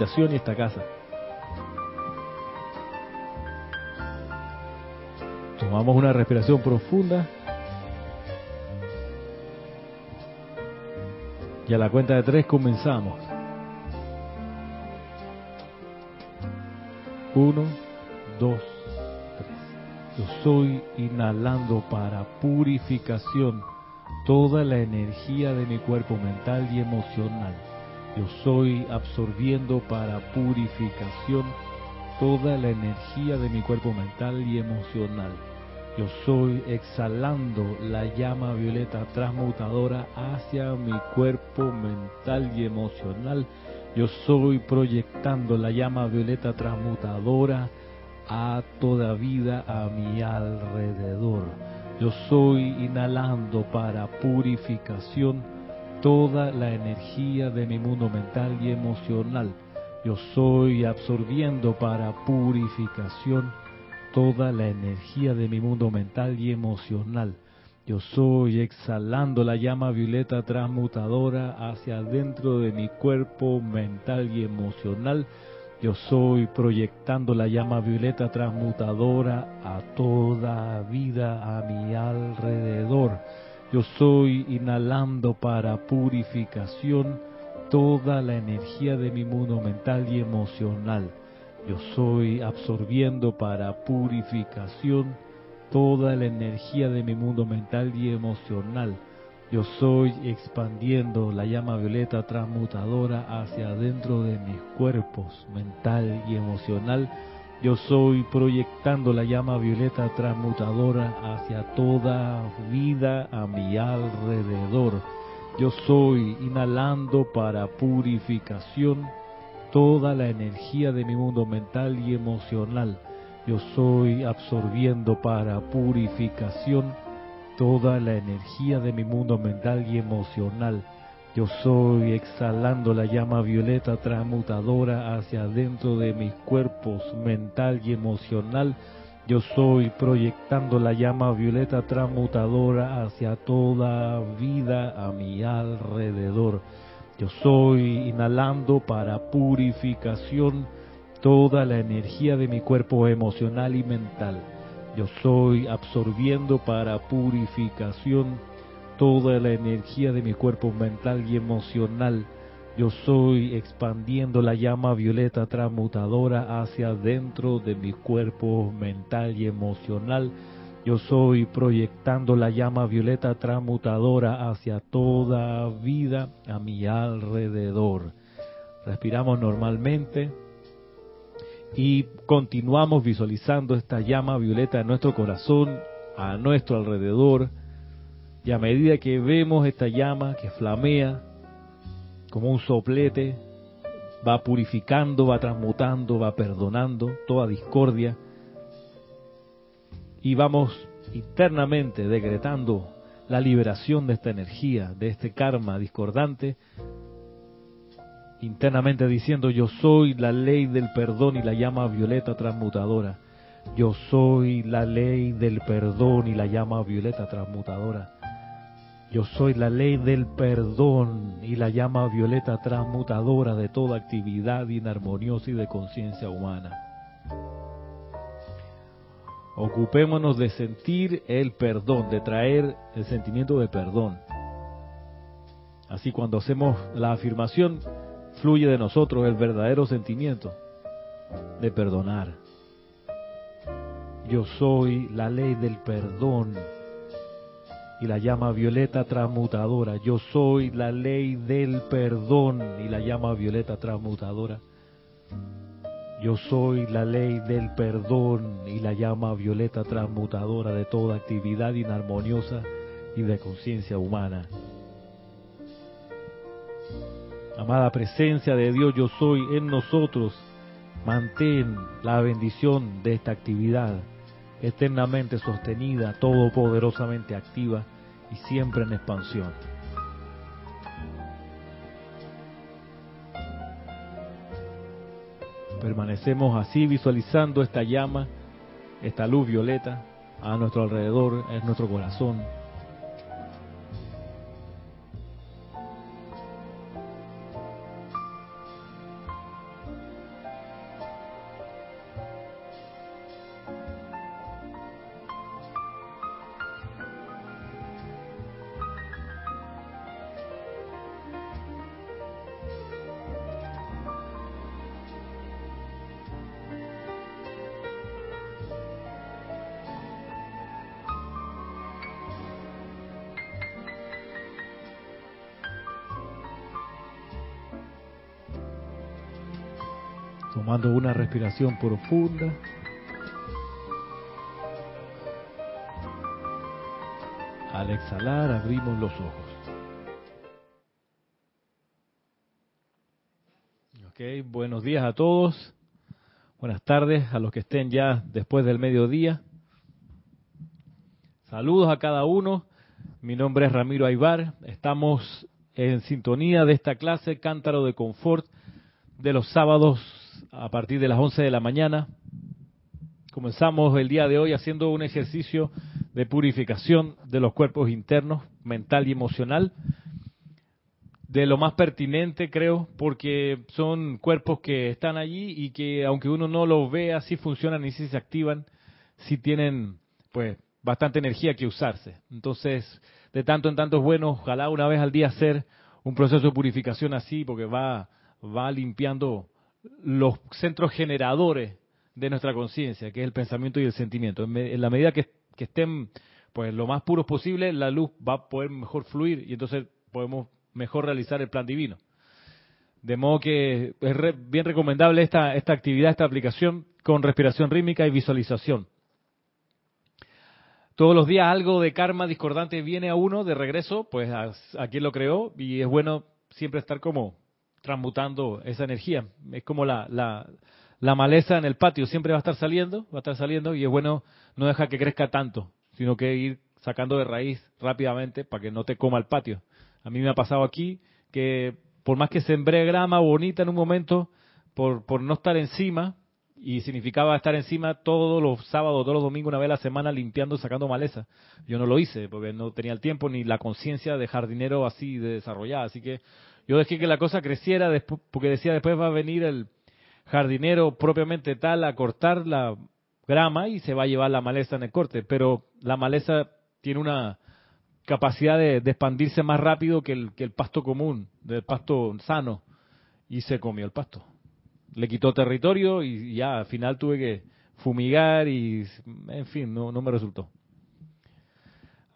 y esta casa. Tomamos una respiración profunda. Y a la cuenta de tres comenzamos. Uno, dos, tres. Yo soy inhalando para purificación toda la energía de mi cuerpo mental y emocional. Yo soy absorbiendo para purificación toda la energía de mi cuerpo mental y emocional. Yo soy exhalando la llama violeta transmutadora hacia mi cuerpo mental y emocional. Yo soy proyectando la llama violeta transmutadora a toda vida a mi alrededor. Yo soy inhalando para purificación toda la energía de mi mundo mental y emocional. Yo soy absorbiendo para purificación toda la energía de mi mundo mental y emocional. Yo soy exhalando la llama violeta transmutadora hacia adentro de mi cuerpo mental y emocional. Yo soy proyectando la llama violeta transmutadora a toda vida a mi alrededor. Yo soy inhalando para purificación toda la energía de mi mundo mental y emocional. Yo soy absorbiendo para purificación toda la energía de mi mundo mental y emocional. Yo soy expandiendo la llama violeta transmutadora hacia adentro de mis cuerpos mental y emocional. Yo soy proyectando la llama violeta transmutadora hacia toda vida a mi alrededor. Yo soy inhalando para purificación toda la energía de mi mundo mental y emocional. Yo soy absorbiendo para purificación toda la energía de mi mundo mental y emocional. Yo soy exhalando la llama violeta transmutadora hacia adentro de mis cuerpos mental y emocional. Yo soy proyectando la llama violeta transmutadora hacia toda vida a mi alrededor. Yo soy inhalando para purificación toda la energía de mi cuerpo emocional y mental. Yo soy absorbiendo para purificación toda la energía de mi cuerpo mental y emocional. Yo soy expandiendo la llama violeta transmutadora hacia dentro de mi cuerpo mental y emocional yo soy proyectando la llama violeta transmutadora hacia toda vida a mi alrededor. Respiramos normalmente y continuamos visualizando esta llama violeta en nuestro corazón, a nuestro alrededor. Y a medida que vemos esta llama que flamea como un soplete, va purificando, va transmutando, va perdonando toda discordia y vamos internamente decretando la liberación de esta energía, de este karma discordante, internamente diciendo yo soy la ley del perdón y la llama violeta transmutadora. Yo soy la ley del perdón y la llama violeta transmutadora. Yo soy la ley del perdón y la llama violeta transmutadora de toda actividad inarmoniosa y de conciencia humana. Ocupémonos de sentir el perdón, de traer el sentimiento de perdón. Así cuando hacemos la afirmación, fluye de nosotros el verdadero sentimiento de perdonar. Yo soy la ley del perdón y la llama violeta transmutadora. Yo soy la ley del perdón y la llama violeta transmutadora. Yo soy la ley del perdón y la llama violeta transmutadora de toda actividad inarmoniosa y de conciencia humana. Amada presencia de Dios, yo soy en nosotros. Mantén la bendición de esta actividad eternamente sostenida, todopoderosamente activa y siempre en expansión. Permanecemos así visualizando esta llama, esta luz violeta a nuestro alrededor, en nuestro corazón. Respiración profunda. Al exhalar abrimos los ojos. Ok, buenos días a todos. Buenas tardes a los que estén ya después del mediodía. Saludos a cada uno. Mi nombre es Ramiro Aybar. Estamos en sintonía de esta clase Cántaro de Confort de los sábados a partir de las 11 de la mañana. Comenzamos el día de hoy haciendo un ejercicio de purificación de los cuerpos internos, mental y emocional. De lo más pertinente, creo, porque son cuerpos que están allí y que aunque uno no los vea, sí funcionan y sí se activan, sí tienen, pues, bastante energía que usarse. Entonces, de tanto en tanto es bueno, ojalá una vez al día hacer un proceso de purificación así, porque va, va limpiando los centros generadores de nuestra conciencia, que es el pensamiento y el sentimiento. En, la medida que, estén pues lo más puros posible, la luz va a poder mejor fluir y entonces podemos mejor realizar el plan divino. De modo que es bien recomendable esta, esta actividad, esta aplicación con respiración rítmica y visualización. Todos los días algo de karma discordante viene a uno de regreso, pues a, a quien lo creó, y es bueno siempre estar como transmutando esa energía. Es como la, la, maleza en el patio, siempre va a estar saliendo, va a estar saliendo y es bueno no dejar que crezca tanto, sino que ir sacando de raíz rápidamente para que no te coma el patio. A mí me ha pasado aquí que por más que sembré grama bonita en un momento, por, por no estar encima, y significaba estar encima todos los sábados, todos los domingos, una vez a la semana, limpiando, sacando maleza. Yo no lo hice porque no tenía el tiempo ni la conciencia de jardinero así de desarrollada. Así que yo dejé que la cosa creciera porque decía después va a venir el jardinero propiamente tal a cortar la grama y se va a llevar la maleza en el corte. Pero la maleza tiene una capacidad de, expandirse más rápido que el, que el pasto común, del pasto sano. Y se comió el pasto. Le quitó territorio y ya al final tuve que fumigar y, en fin, no, no me resultó.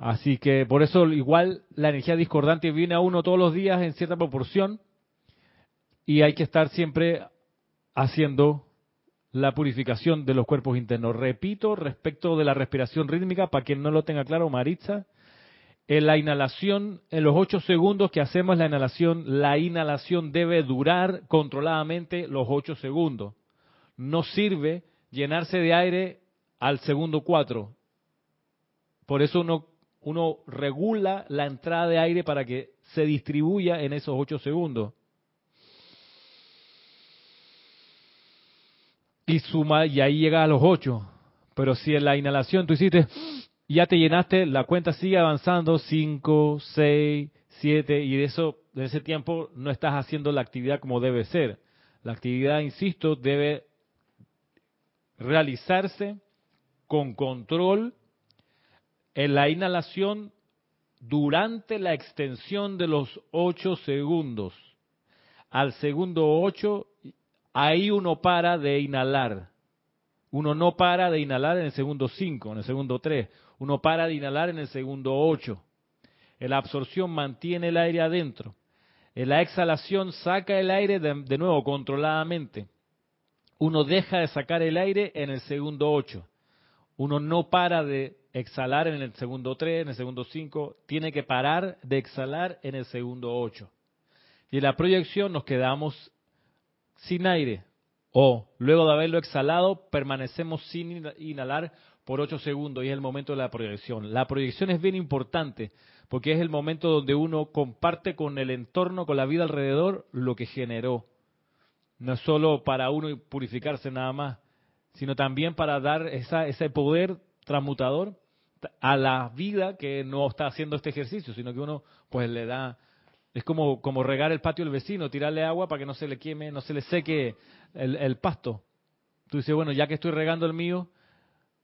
Así que por eso igual la energía discordante viene a uno todos los días en cierta proporción y hay que estar siempre haciendo la purificación de los cuerpos internos. Repito, respecto de la respiración rítmica, para quien no lo tenga claro, Maritza, en la inhalación, en los ocho segundos que hacemos la inhalación, la inhalación debe durar controladamente los ocho segundos. No sirve llenarse de aire al segundo cuatro. Por eso uno uno regula la entrada de aire para que se distribuya en esos 8 segundos. Y suma, y ahí llega a los 8. Pero si en la inhalación tú hiciste, ya te llenaste, la cuenta sigue avanzando, 5, 6, 7, y de eso, de ese tiempo no estás haciendo la actividad como debe ser. La actividad, insisto, debe realizarse con control en la inhalación durante la extensión de los ocho segundos. Al segundo ocho, ahí uno para de inhalar. Uno no para de inhalar en el segundo cinco, en el segundo tres. Uno para de inhalar en el segundo ocho. En la absorción mantiene el aire adentro. En la exhalación saca el aire de, de nuevo controladamente. Uno deja de sacar el aire en el segundo ocho. Uno no para de exhalar en el segundo 3, en el segundo 5, tiene que parar de exhalar en el segundo 8. Y en la proyección nos quedamos sin aire o luego de haberlo exhalado permanecemos sin inhalar por 8 segundos y es el momento de la proyección. La proyección es bien importante porque es el momento donde uno comparte con el entorno, con la vida alrededor, lo que generó. No es solo para uno purificarse nada más, sino también para dar esa, ese poder transmutador a la vida que no está haciendo este ejercicio, sino que uno pues le da, es como, como regar el patio del vecino, tirarle agua para que no se le queme, no se le seque el, pasto. Tú dices, bueno, ya que estoy regando el mío,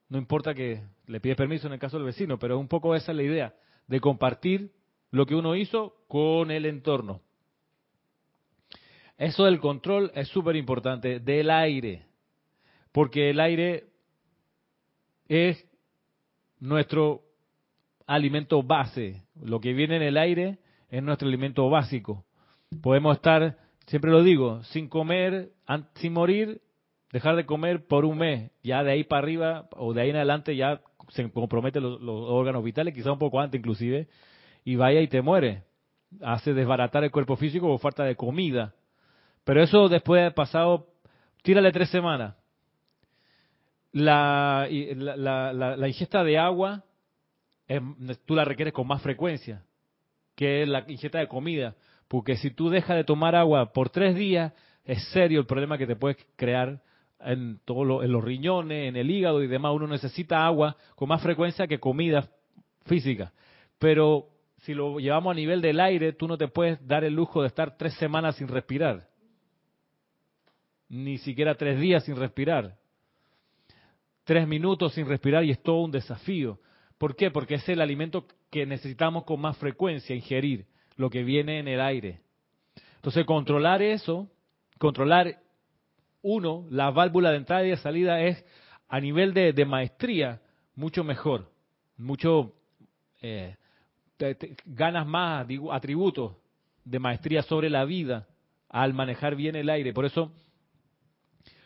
no importa que le pides permiso en el caso del vecino, pero un poco esa es la idea, de compartir lo que uno hizo con el entorno. Eso del control es súper importante, del aire, porque el aire es nuestro alimento base. Lo que viene en el aire es nuestro alimento básico. Podemos estar siempre lo digo, sin comer, sin morir, dejar de comer por un mes. Ya de ahí para arriba o de ahí en adelante ya se comprometen los, órganos vitales, quizá un poco antes inclusive, y vaya y te muere. Hace desbaratar el cuerpo físico por falta de comida. Pero eso después de pasado, tírale tres semanas. La, la, la, ingesta de agua, tú la requieres con más frecuencia que la ingesta de comida. Porque si tú dejas de tomar agua por tres días, es serio el problema que te puedes crear en, todo en los riñones, en el hígado y demás. Uno necesita agua con más frecuencia que comida física. Pero si lo llevamos a nivel del aire, tú no te puedes dar el lujo de estar tres semanas sin respirar. Ni siquiera tres días sin respirar. Tres minutos sin respirar y es todo un desafío. ¿Por qué? Porque es el alimento que necesitamos con más frecuencia ingerir, lo que viene en el aire. Entonces, controlar eso, controlar uno, la válvula de entrada y de salida es a nivel de, maestría mucho mejor, mucho eh, ganas más atributos de maestría sobre la vida al manejar bien el aire. Por eso,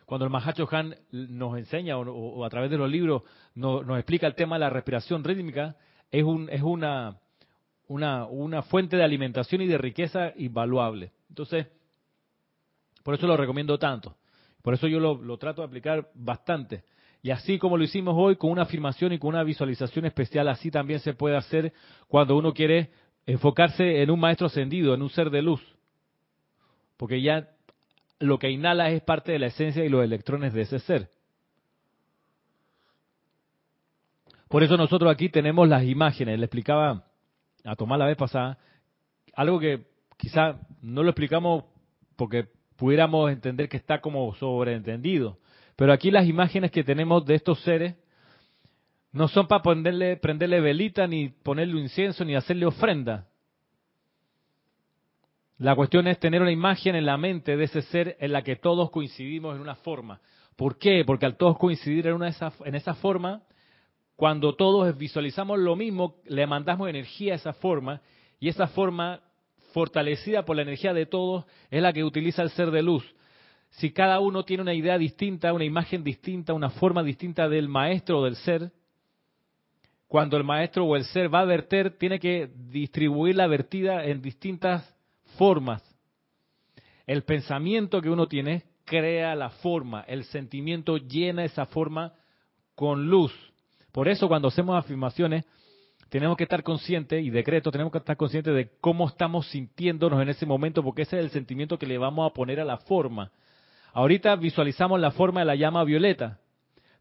cuando el Mahacho Han nos enseña o, a través de los libros nos, explica el tema de la respiración rítmica, es, un, es una, una, una fuente de alimentación y de riqueza invaluable. Entonces, por eso lo recomiendo tanto. Por eso yo lo, trato de aplicar bastante. Y así como lo hicimos hoy con una afirmación y con una visualización especial, así también se puede hacer cuando uno quiere enfocarse en un maestro ascendido, en un ser de luz. Porque ya lo que inhala es parte de la esencia y los electrones de ese ser. Por eso nosotros aquí tenemos las imágenes. Le explicaba a Tomás la vez pasada algo que quizá no lo explicamos porque pudiéramos entender que está como sobreentendido. Pero aquí las imágenes que tenemos de estos seres no son para prenderle, prenderle velita, ni ponerle incienso, ni hacerle ofrenda. La cuestión es tener una imagen en la mente de ese ser en la que todos coincidimos en una forma. ¿Por qué? Porque al todos coincidir en, una esa, en esa forma, cuando todos visualizamos lo mismo, le mandamos energía a esa forma y esa forma fortalecida por la energía de todos, es la que utiliza el ser de luz. Si cada uno tiene una idea distinta, una imagen distinta, una forma distinta del maestro o del ser, cuando el maestro o el ser va a verter, tiene que distribuir la vertida en distintas formas. El pensamiento que uno tiene crea la forma, el sentimiento llena esa forma con luz. Por eso cuando hacemos afirmaciones, tenemos que estar conscientes, y decreto, tenemos que estar conscientes de cómo estamos sintiéndonos en ese momento, porque ese es el sentimiento que le vamos a poner a la forma. Ahorita visualizamos la forma de la llama violeta,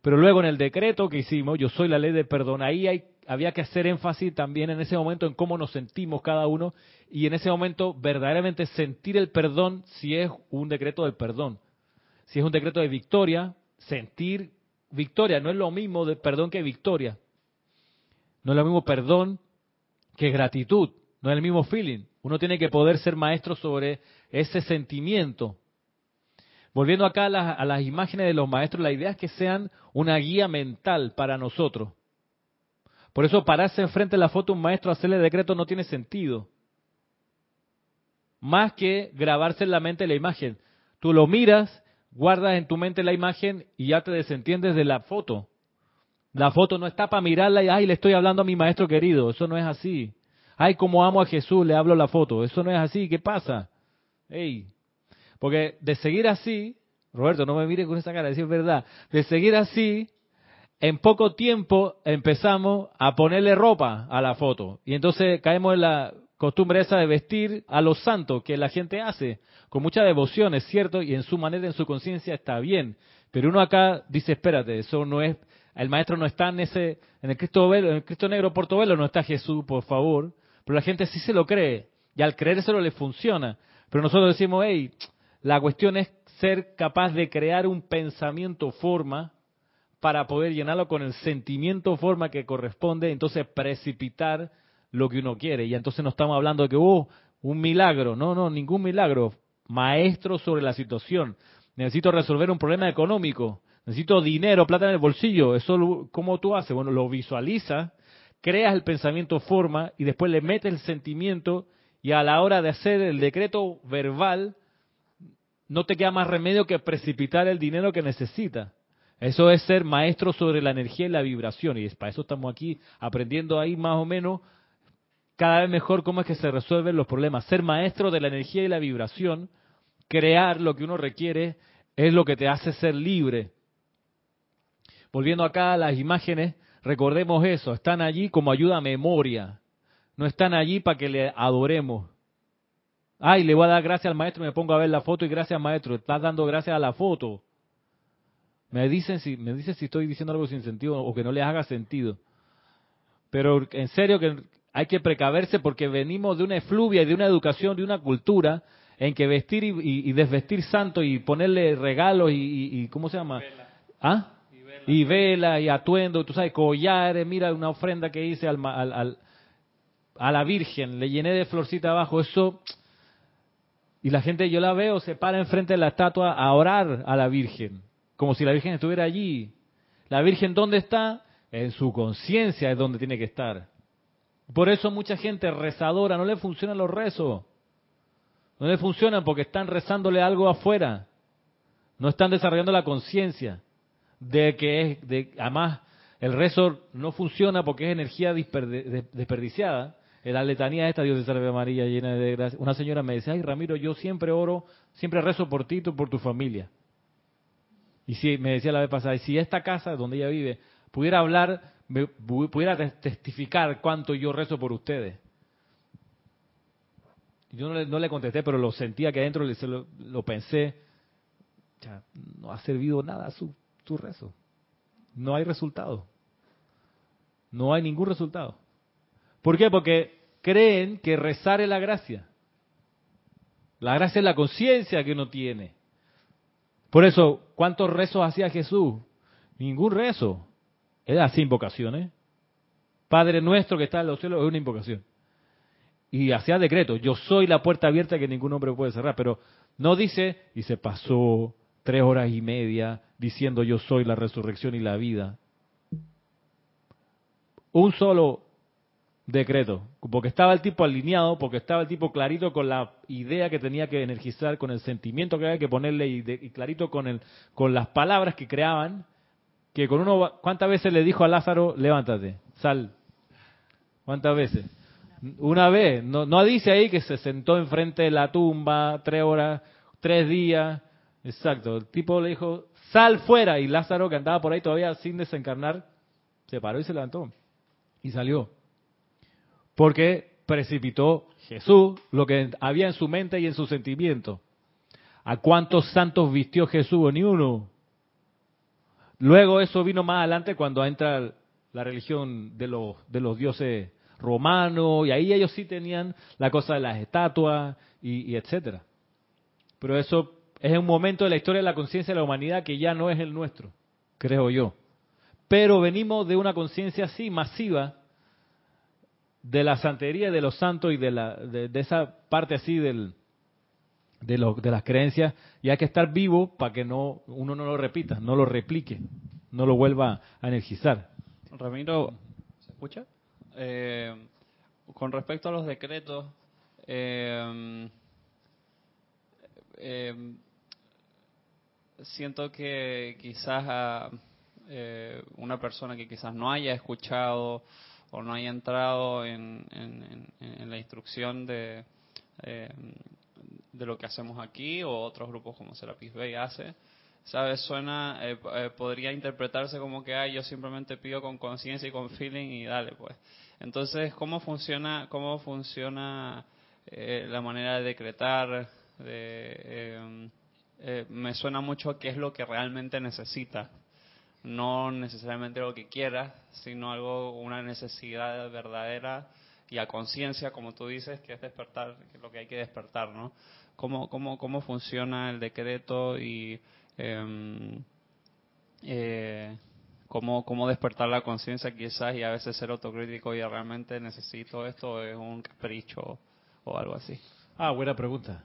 pero luego en el decreto que hicimos, yo soy la ley de perdón, ahí hay, había que hacer énfasis también en ese momento en cómo nos sentimos cada uno, y en ese momento verdaderamente sentir el perdón si es un decreto del perdón. Si es un decreto de victoria, sentir victoria, no es lo mismo de perdón que victoria. No es lo mismo perdón que gratitud. No es el mismo feeling. Uno tiene que poder ser maestro sobre ese sentimiento. Volviendo acá a las, imágenes de los maestros, la idea es que sean una guía mental para nosotros. Por eso pararse enfrente de la foto de un maestro, hacerle decreto no tiene sentido. Más que grabarse en la mente la imagen. Tú lo miras, guardas en tu mente la imagen y ya te desentiendes de la foto. La foto no está para mirarla y, ay, le estoy hablando a mi maestro querido. Eso no es así. Ay, como amo a Jesús, le hablo la foto. Eso no es así. ¿Qué pasa? Ey. Porque de seguir así, Roberto, no me mire con esa cara, decir verdad. De seguir así, en poco tiempo empezamos a ponerle ropa a la foto. Y entonces caemos en la costumbre esa de vestir a los santos que la gente hace. Con mucha devoción, es cierto, y en su manera, en su conciencia está bien. Pero uno acá dice, espérate, eso no es el maestro no está en ese, en el Cristo, en el Cristo negro portobelo no está Jesús, por favor. Pero la gente sí se lo cree. Y al creérselo le funciona. Pero nosotros decimos, hey, la cuestión es ser capaz de crear un pensamiento forma para poder llenarlo con el sentimiento forma que corresponde, entonces precipitar lo que uno quiere. Y entonces no estamos hablando de que, oh, un milagro. No, no, ningún milagro. Maestro sobre la situación. Necesito resolver un problema económico necesito dinero, plata en el bolsillo. Eso, ¿cómo tú haces? Bueno, lo visualizas, creas el pensamiento forma y después le metes el sentimiento y a la hora de hacer el decreto verbal, no te queda más remedio que precipitar el dinero que necesitas. Eso es ser maestro sobre la energía y la vibración. Y es para eso estamos aquí aprendiendo ahí más o menos cada vez mejor cómo es que se resuelven los problemas. Ser maestro de la energía y la vibración, crear lo que uno requiere, es lo que te hace ser libre. Volviendo acá a las imágenes, recordemos eso, están allí como ayuda a memoria, no están allí para que le adoremos. Ay, le voy a dar gracias al maestro, me pongo a ver la foto y gracias maestro, estás dando gracias a la foto. Me dicen si me dicen si estoy diciendo algo sin sentido o que no les haga sentido. Pero en serio que hay que precaverse porque venimos de una efluvia y de una educación, de una cultura en que vestir y, desvestir santo y ponerle regalos y, ¿cómo se llama? ¿Ah? Y vela. y atuendo, tú sabes, collares, mira una ofrenda que hice al, al, a la Virgen, le llené de florcita abajo, eso... Y la gente, yo la veo, se para enfrente de la estatua a orar a la Virgen, como si la Virgen estuviera allí. La Virgen, ¿dónde está? En su conciencia es donde tiene que estar. Por eso mucha gente rezadora no le funcionan los rezos. No le funcionan porque están rezándole algo afuera. No están desarrollando la conciencia de que es, de, además, el rezo no funciona porque es energía desperdiciada. En la letanía esta, Dios de salve María, llena de gracia. Una señora me decía, ay Ramiro, yo siempre oro, siempre rezo por ti y por tu familia. Y si me decía la vez pasada, si esta casa donde ella vive pudiera hablar pudiera testificar cuánto yo rezo por ustedes. Yo no le, contesté, pero lo sentía que adentro lo, lo pensé. Ya, no ha servido nada su, su rezo. No hay resultado. No hay ningún resultado. ¿Por qué? Porque creen que rezar es la gracia. La gracia es la conciencia que uno tiene. Por eso, ¿cuántos rezos hacía Jesús? Ningún rezo. Era así invocaciones. Padre nuestro que está en los cielos es una invocación. Y hacía decreto, yo soy la puerta abierta que ningún hombre puede cerrar, pero no dice, y se pasó tres horas y media diciendo yo soy la resurrección y la vida. Un solo decreto, porque estaba el tipo alineado, porque estaba el tipo clarito con la idea que tenía que energizar, con el sentimiento que había que ponerle y, y clarito con, el, con las palabras que creaban, que con uno, ¿cuántas veces le dijo a Lázaro, levántate, sal? ¿Cuántas veces? Una vez, no, no dice ahí que se sentó enfrente de la tumba tres horas, tres días, exacto, el tipo le dijo, sal fuera, y Lázaro que andaba por ahí todavía sin desencarnar, se paró y se levantó, y salió. Porque precipitó Jesús lo que había en su mente y en su sentimiento. ¿A cuántos santos vistió Jesús? Ni uno. Luego eso vino más adelante cuando entra la religión de los, de los dioses romanos, y ahí ellos sí tenían la cosa de las estatuas y, etcétera. Pero eso es un momento de la historia de la conciencia de la humanidad que ya no es el nuestro, creo yo. Pero venimos de una conciencia así masiva de la santería de los santos y de, la, de esa parte así del, de, lo, de las creencias y hay que estar vivo para que no uno no lo repita, no lo replique, no lo vuelva a energizar. Ramiro, ¿se escucha? Eh, con respecto a los decretos, eh, eh, siento que quizás a, una persona que quizás no haya escuchado o no haya entrado en, en la instrucción de de lo que hacemos aquí o otros grupos como Serapis Bay hace. ¿Sabes? Suena, eh, eh, podría interpretarse como que yo simplemente pido con conciencia y con feeling y dale, pues. Entonces, ¿cómo funciona, cómo funciona eh, la manera de decretar? De, me suena mucho a qué es lo que realmente necesita. No necesariamente lo que quiera, sino algo, una necesidad verdadera y a conciencia, como tú dices, que es despertar, que lo que hay que despertar, ¿no? cómo, cómo, cómo funciona el decreto y em, eh, cómo, cómo despertar la conciencia quizás y a veces ser autocrítico y realmente necesito esto es un capricho o algo así. Ah, buena pregunta.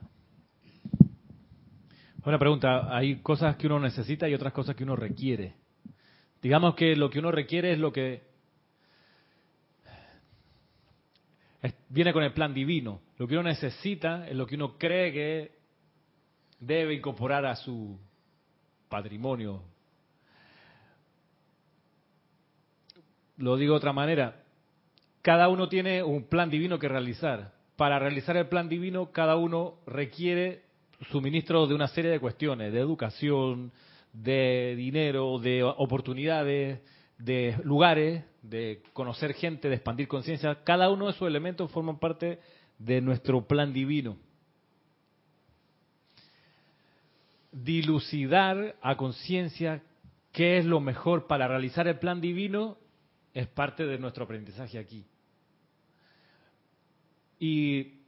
Buena pregunta. Hay cosas que uno necesita y otras cosas que uno requiere. Digamos que lo que uno requiere es lo que viene con el plan divino. Lo que uno necesita es lo que uno cree que debe incorporar a su patrimonio. Lo digo de otra manera, cada uno tiene un plan divino que realizar. Para realizar el plan divino, cada uno requiere suministro de una serie de cuestiones, de educación, de dinero, de oportunidades, de lugares, de conocer gente, de expandir conciencia. Cada uno de esos elementos forman parte de nuestro plan divino. Dilucidar a conciencia qué es lo mejor para realizar el plan divino es parte de nuestro aprendizaje aquí. Y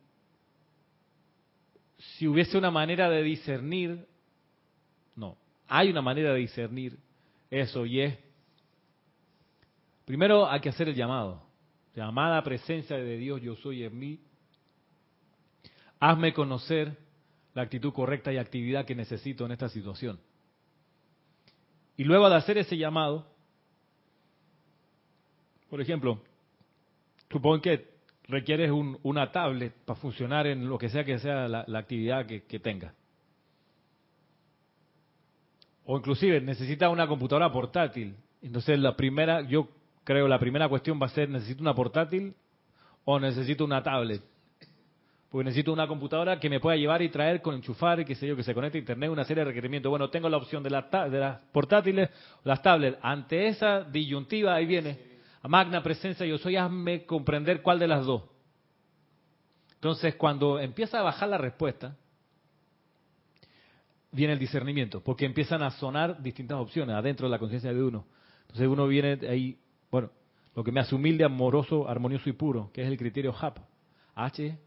si hubiese una manera de discernir, no, hay una manera de discernir eso y es, primero hay que hacer el llamado, llamada presencia de Dios yo soy en mí, hazme conocer la actitud correcta y actividad que necesito en esta situación. Y luego de hacer ese llamado, por ejemplo, supongo que requieres una tablet para funcionar en lo que sea que sea la, actividad que, que tenga. O inclusive necesita una computadora portátil. Entonces la primera, yo creo la primera cuestión va a ser, ¿necesito una portátil o necesito una tablet? Porque necesito una computadora que me pueda llevar y traer con enchufar qué sé yo, que se conecte a internet, una serie de requerimientos. Bueno, tengo la opción de, de las portátiles las tablets. Ante esa disyuntiva, ahí viene magna presencia yo soy, hazme comprender cuál de las dos. Entonces, cuando empieza a bajar la respuesta, viene el discernimiento, porque empiezan a sonar distintas opciones adentro de la conciencia de uno. Entonces uno viene ahí, bueno, lo que me hace humilde, amoroso, armonioso y puro, que es el criterio HAP. H,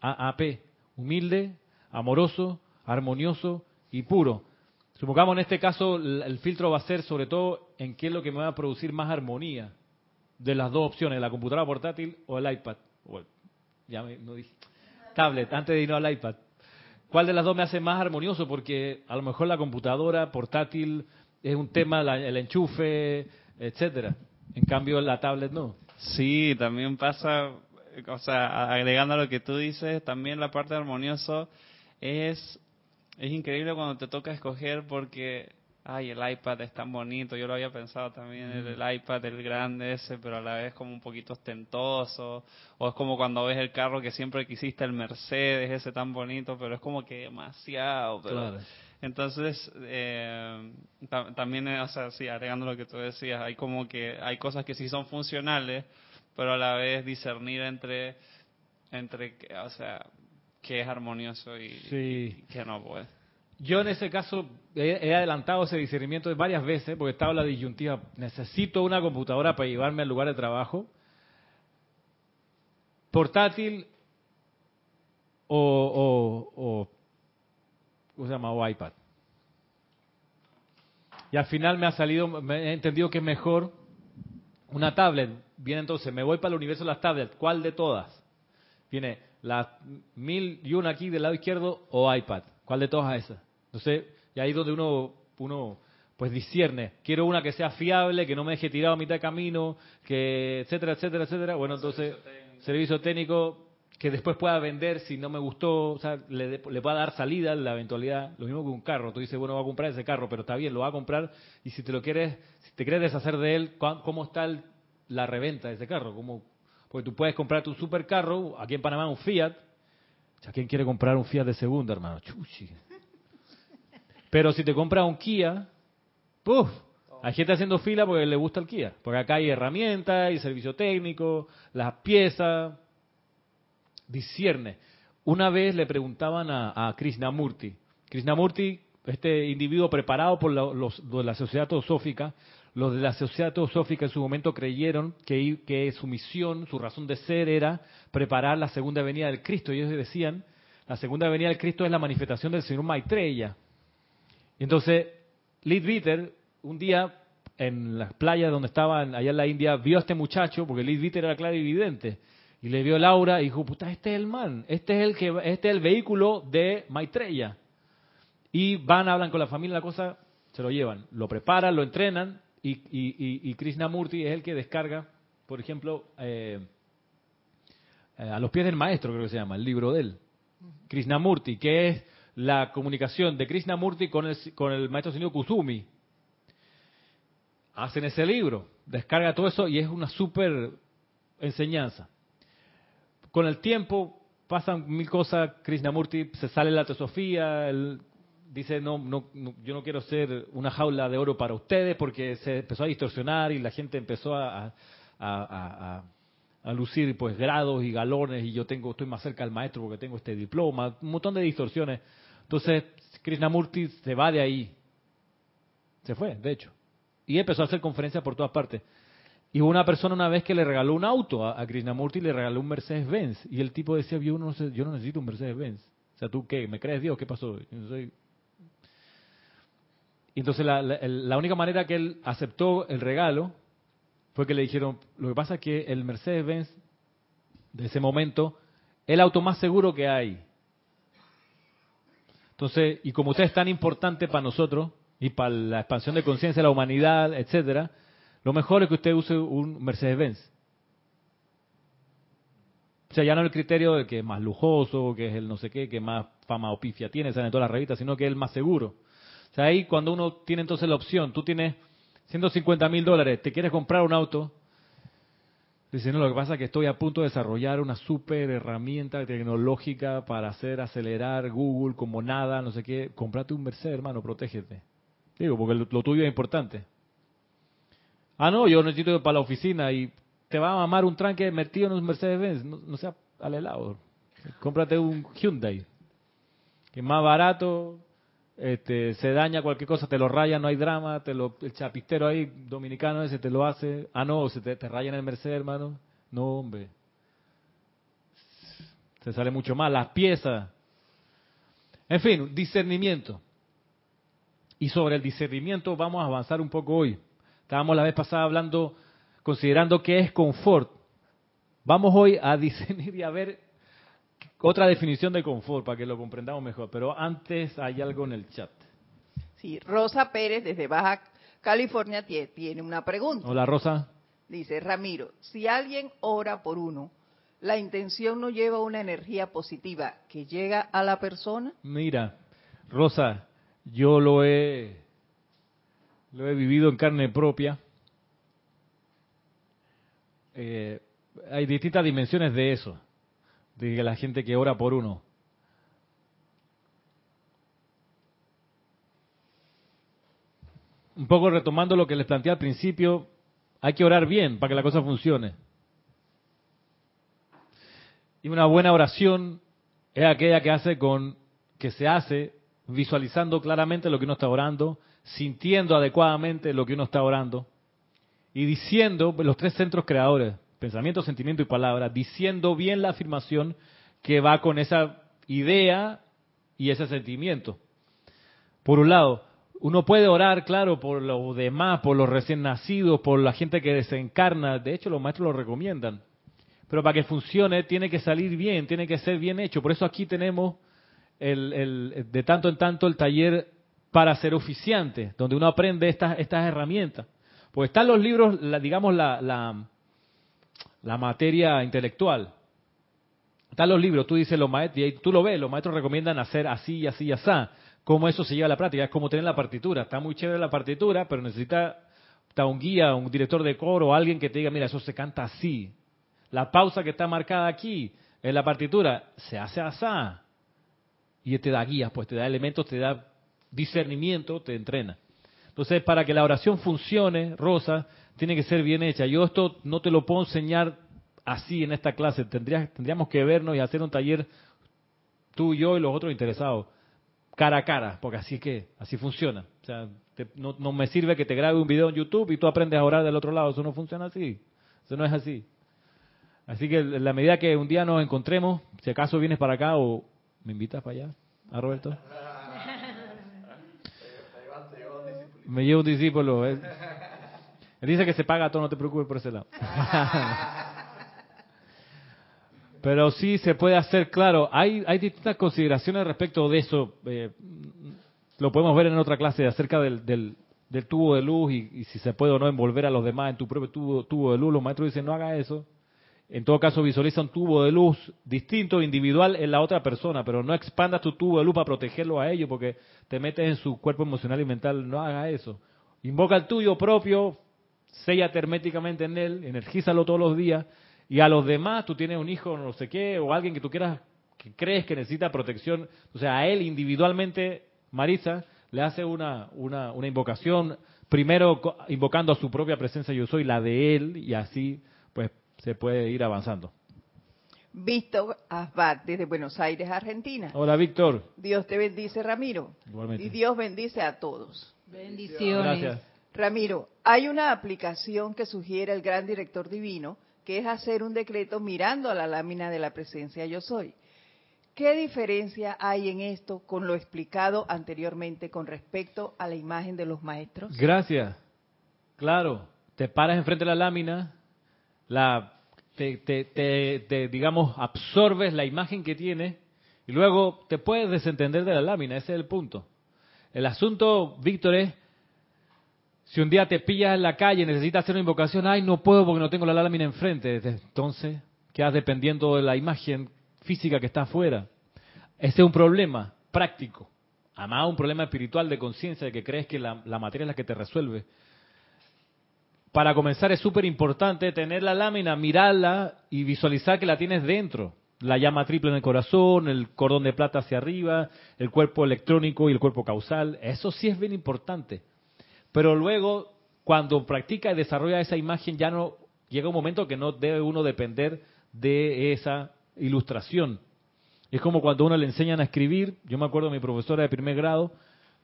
A, A, P. Humilde, amoroso, armonioso y puro. Supongamos en este caso el filtro va a ser sobre todo en qué es lo que me va a producir más armonía de las dos opciones, la computadora portátil o el iPad. ya no dije. Tablet, antes de ir al iPad. ¿Cuál de las dos me hace más armonioso? Porque a lo mejor la computadora portátil es un tema, el enchufe, etcétera. En cambio, la tablet no. Sí, también pasa, o sea, agregando a lo que tú dices, también la parte armonioso es, es increíble cuando te toca escoger porque ay, el iPad es tan bonito, yo lo había pensado también, el, iPad, el grande ese, pero a la vez como un poquito ostentoso, o es como cuando ves el carro que siempre quisiste, el Mercedes ese tan bonito, pero es como que demasiado, pero... Entonces, eh, también, o sea, sí, agregando lo que tú decías, hay como que hay cosas que sí son funcionales, pero a la vez discernir entre, entre o sea, qué es armonioso y, y qué no puede. Yo en ese caso he, adelantado ese discernimiento varias veces porque estaba la disyuntiva, necesito una computadora para llevarme al lugar de trabajo, portátil o, o, ¿cómo se llama? o iPad. Y al final me ha salido, me he entendido que es mejor una tablet. Viene entonces, me voy para el universo de las tablets. ¿Cuál de todas? Viene la mil y una aquí del lado izquierdo o iPad. ¿Cuál de todas esas? Entonces, y ahí donde uno, uno pues discierne. Quiero una que sea fiable, que no me deje tirado a mitad de camino, que etcétera, etcétera, etcétera. Bueno, entonces, servicio técnico, que después pueda vender si no me gustó, o sea, le, le pueda dar salida la eventualidad. Lo mismo que un carro. Tú dices, bueno, voy a comprar ese carro, pero está bien, lo va a comprar. Y si te lo quieres, si te quieres deshacer de él, ¿cómo está la reventa de ese carro? ¿Cómo, porque tú puedes comprar tu supercarro, aquí en Panamá un Fiat. O ¿quién quiere comprar un Fiat de segunda, hermano? Chuchi. Pero si te compras un Kia, ¡puf! Hay gente haciendo fila porque le gusta el Kia. Porque acá hay herramientas, hay servicio técnico, las piezas. Discierne. Una vez le preguntaban a, a Krishnamurti. Krishnamurti, este individuo preparado por los, de la sociedad teosófica, los de la sociedad teosófica en su momento creyeron que, que su misión, su razón de ser era preparar la segunda venida del Cristo. Y ellos decían, la segunda venida del Cristo es la manifestación del Señor Maitreya. Y entonces, Viter, un día en las playas donde estaban allá en la India, vio a este muchacho, porque Viter era claro y evidente, y le vio el aura y dijo, puta, este es el man, este es el, que, este es el vehículo de Maitreya. Y van, hablan con la familia, la cosa, se lo llevan, lo preparan, lo entrenan, y, y, y, Krishnamurti es el que descarga, por ejemplo, eh, eh, a los pies del maestro, creo que se llama, el libro de él. Krishnamurti, que es la comunicación de Krishnamurti con el, con el maestro señor Kusumi. Hacen ese libro, descarga todo eso y es una súper enseñanza. Con el tiempo pasan mil cosas, Krishnamurti se sale la teosofía, él dice, no, no, yo no quiero ser una jaula de oro para ustedes porque se empezó a distorsionar y la gente empezó a, a, lucir pues grados y galones y yo tengo estoy más cerca del maestro porque tengo este diploma, un montón de distorsiones. Entonces, Krishnamurti se va de ahí. Se fue, de hecho. Y empezó a hacer conferencias por todas partes. Y una persona una vez que le regaló un auto a, Krishnamurti y le regaló un Mercedes-Benz. Y el tipo decía, yo no, yo necesito un Mercedes-Benz. O sea, ¿tú qué? ¿Me crees Dios? ¿Qué pasó? Y entonces la, la, única manera que él aceptó el regalo fue que le dijeron, lo que pasa es que el Mercedes-Benz de ese momento es el auto más seguro que hay. Entonces, y como usted es tan importante para nosotros y para la expansión de conciencia de la humanidad, etcétera, lo mejor es que usted use un Mercedes-Benz. O sea, ya no el criterio de que es más lujoso, que es el no sé qué, que más fama o pifia tiene, salen en todas las revistas, sino que es el más seguro. O sea, ahí cuando uno tiene entonces la opción, tú tienes 150 mil dólares, te quieres comprar un auto, Dice, no, lo que pasa es que estoy a punto de desarrollar una super herramienta tecnológica para hacer acelerar Google como nada, no sé qué. Comprate un Mercedes, hermano, protégete. Digo, porque lo, tuyo es importante. Ah, no, yo necesito para la oficina y te va a mamar un tranque metido en un Mercedes-Benz. No, no sea al helado. Cómprate un Hyundai, que es más barato, este, se daña cualquier cosa, te lo raya, no hay drama, el chapistero ahí dominicano ese te lo hace, ah no, se te, te raya en el Mercedes, hermano, no hombre, se sale mucho más, las piezas, en fin, discernimiento. Y sobre el discernimiento vamos a avanzar un poco hoy. Estábamos la vez pasada hablando, considerando qué es confort. Vamos hoy a discernir y a ver otra definición de confort para que lo comprendamos mejor, pero antes hay algo en el chat. Sí, Rosa Pérez desde Baja California tiene una pregunta. Hola Rosa. Dice, Ramiro, si alguien ora por uno, ¿la intención no lleva una energía positiva que llega a la persona? Mira, Rosa, yo lo he, lo he vivido en carne propia. Eh, hay distintas dimensiones de eso de la gente que ora por uno. Un poco retomando lo que les planteé al principio, hay que orar bien para que la cosa funcione. Y una buena oración es aquella que hace con que se hace visualizando claramente lo que uno está orando, sintiendo adecuadamente lo que uno está orando y diciendo los tres centros creadores, pensamiento, sentimiento y palabra, diciendo bien la afirmación que va con esa idea y ese sentimiento. Por un lado, uno puede orar, claro, por los demás, por los recién nacidos, por la gente que desencarna. De hecho, los maestros lo recomiendan. Pero para que funcione, tiene que salir bien, tiene que ser bien hecho. Por eso aquí tenemos el, de tanto en tanto el taller para ser oficiante, donde uno aprende estas, estas herramientas. Pues están los libros, digamos, la, la materia intelectual. Están los libros, tú dices los maestros, y tú lo ves, los maestros recomiendan hacer así así así. ¿Cómo eso se lleva a la práctica? Es como tener la partitura. Está muy chévere la partitura, pero necesita un guía, un director de coro, alguien que te diga, mira, eso se canta así. La pausa que está marcada aquí en la partitura se hace así. Y te da guías, pues te da elementos, te da discernimiento, te entrena. Entonces, para que la oración funcione, Rosa, tiene que ser bien hecha. Yo esto no te lo puedo enseñar así en esta clase. tendríamos que vernos y hacer un taller tú, yo y los otros interesados, cara a cara, porque así es que, así funciona. O sea, no, no, me sirve que te grabe un video en YouTube y tú aprendes a orar del otro lado. Eso no funciona así. Eso no es así. Así que en la medida que un día nos encontremos, si acaso vienes para acá o me invitas para allá, a Roberto. Me llevo un discípulo. ¿eh? Él dice que se paga todo, no te preocupes por ese lado. Pero sí se puede hacer, claro, hay, hay distintas consideraciones respecto de eso. Eh, lo podemos ver en otra clase acerca del, del, tubo de luz y, si se puede o no envolver a los demás en tu propio tubo, tubo de luz. Los maestros dicen, no haga eso. En todo caso, visualiza un tubo de luz distinto, individual en la otra persona, pero no expandas tu tubo de luz para protegerlo a ellos, porque te metes en su cuerpo emocional y mental. No haga eso. Invoca el tuyo propio, sella herméticamente en él, energízalo todos los días, y a los demás, tú tienes un hijo, no sé qué, o alguien que tú quieras, que crees que necesita protección, o sea, a él individualmente, Marisa, le hace una, una, una invocación, primero invocando a su propia presencia yo soy, la de él, y así pues se puede ir avanzando. Víctor Asbat, desde Buenos Aires, Argentina. Hola, Víctor. Dios te bendice, Ramiro. Igualmente. Y Dios bendice a todos. Bendiciones. Gracias. Ramiro, hay una aplicación que sugiere el gran director divino, que es hacer un decreto mirando a la lámina de la presencia yo soy. ¿Qué diferencia hay en esto con lo explicado anteriormente con respecto a la imagen de los maestros? Gracias. Claro, te paras enfrente de la lámina, la, te, te- digamos, absorbes la imagen que tiene y luego te puedes desentender de la lámina, ese es el punto. El asunto, Víctor, es si un día te pillas en la calle y necesitas hacer una invocación, ay, no puedo porque no tengo la lámina enfrente, entonces quedas dependiendo de la imagen física que está afuera. Ese es un problema práctico. Además, un problema espiritual de conciencia, de que crees que la, la materia es la que te resuelve. Para comenzar, es súper importante tener la lámina, mirarla y visualizar que la tienes dentro. La llama triple en el corazón, el cordón de plata hacia arriba, el cuerpo electrónico y el cuerpo causal. Eso sí es bien importante. Pero luego, cuando practica y desarrolla esa imagen, ya no llega un momento que no debe uno depender de esa ilustración. Es como cuando uno le enseñan a escribir. Yo me acuerdo de mi profesora de primer grado,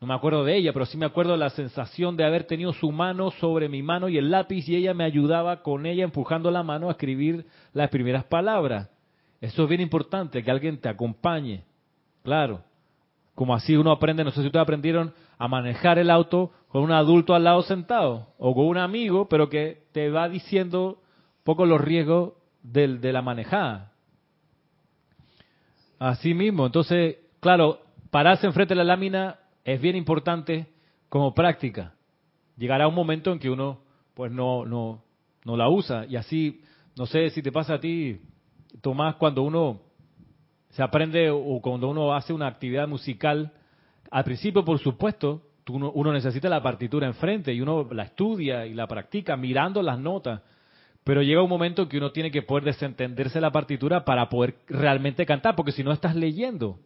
no me acuerdo de ella, pero sí me acuerdo de la sensación de haber tenido su mano sobre mi mano y el lápiz y ella me ayudaba con ella empujando la mano a escribir las primeras palabras. Eso es bien importante, que alguien te acompañe. Claro. Como así uno aprende, no sé si ustedes aprendieron a manejar el auto con un adulto al lado sentado o con un amigo, pero que te va diciendo un poco los riesgos del, de la manejada. Así mismo, entonces, claro, pararse enfrente de la lámina es bien importante como práctica. Llegará un momento en que uno pues no, no, no la usa. Y así, no sé si te pasa a ti, Tomás, cuando uno se aprende o cuando uno hace una actividad musical, al principio, por supuesto, uno, uno necesita la partitura enfrente y uno la estudia y la practica mirando las notas. Pero llega un momento en que uno tiene que poder desentenderse la partitura para poder realmente cantar, porque si no estás leyendo.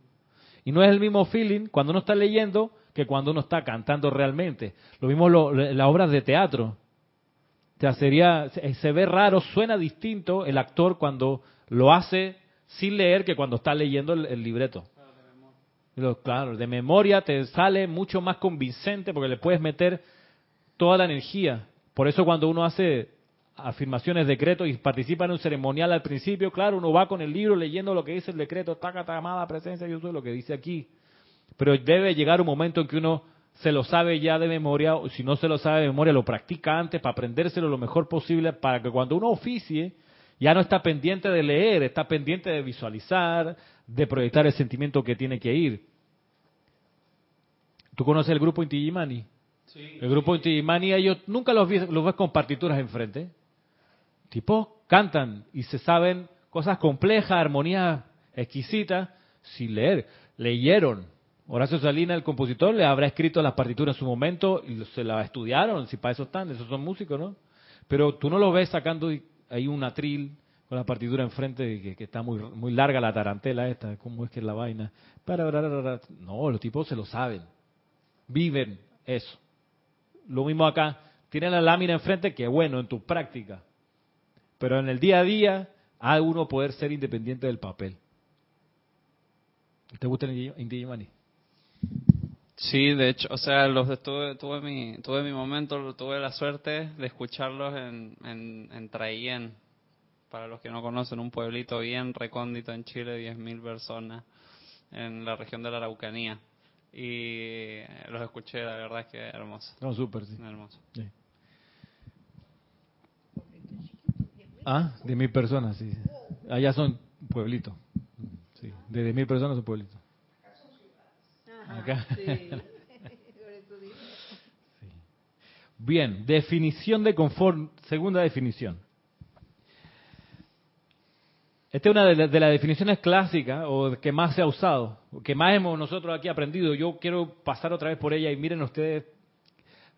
Y no es el mismo feeling cuando uno está leyendo que cuando uno está cantando realmente. Lo mismo lo- las obras de teatro. O sea, se ve raro, suena distinto el actor cuando lo hace sin leer que cuando está leyendo el, el libreto. Claro, de memoria te sale mucho más convincente porque le puedes meter toda la energía. Por eso cuando uno hace afirmaciones, decretos y participa en un ceremonial al principio, claro, uno va con el libro leyendo lo que dice el decreto, taca, taca, amada presencia, yo soy lo que dice aquí. Pero debe llegar un momento en que uno se lo sabe ya de memoria, o si no se lo sabe de memoria, lo practica antes para aprendérselo lo mejor posible, para que cuando uno oficie, ya no está pendiente de leer, está pendiente de visualizar, de proyectar el sentimiento que tiene que ir. ¿Tú conoces el grupo Inti Illimani? El grupo Inti Illimani, ellos nunca los ves, los ves con partituras enfrente. Tipo, cantan y se saben cosas complejas, armonías exquisitas, sin leer. Leyeron. Horacio Salina, el compositor, le habrá escrito las partituras en su momento y se las estudiaron, si para eso están, esos son músicos, ¿no? Pero tú no los ves sacando ahí un atril con la partitura enfrente que, está muy muy larga la tarantela esta, ¿cómo es que es la vaina? No, los tipos se lo saben. Viven eso. Lo mismo acá. Tienen la lámina enfrente, que bueno, en tu práctica. Pero en el día a día, hay uno poder ser independiente del papel. ¿Te gusta el Inti Illimani? Sí, de hecho, o sea, los estuve, tuve mi tuve mi momento, tuve la suerte de escucharlos en en, en Traillén. Para los que no conocen, un pueblito bien recóndito en Chile, 10.000 personas en la región de la Araucanía. Y los escuché, la verdad es que hermoso, No, súper, sí. hermoso. Sí. Ah, de mil personas, sí. Allá son pueblitos. Sí, de mil personas son Acá. Sí. Bien, definición de confort, segunda definición. esta es una de, la- de las definiciones clásicas o que más se ha usado, que más hemos nosotros aquí aprendido. Yo quiero pasar otra vez por ella y miren ustedes,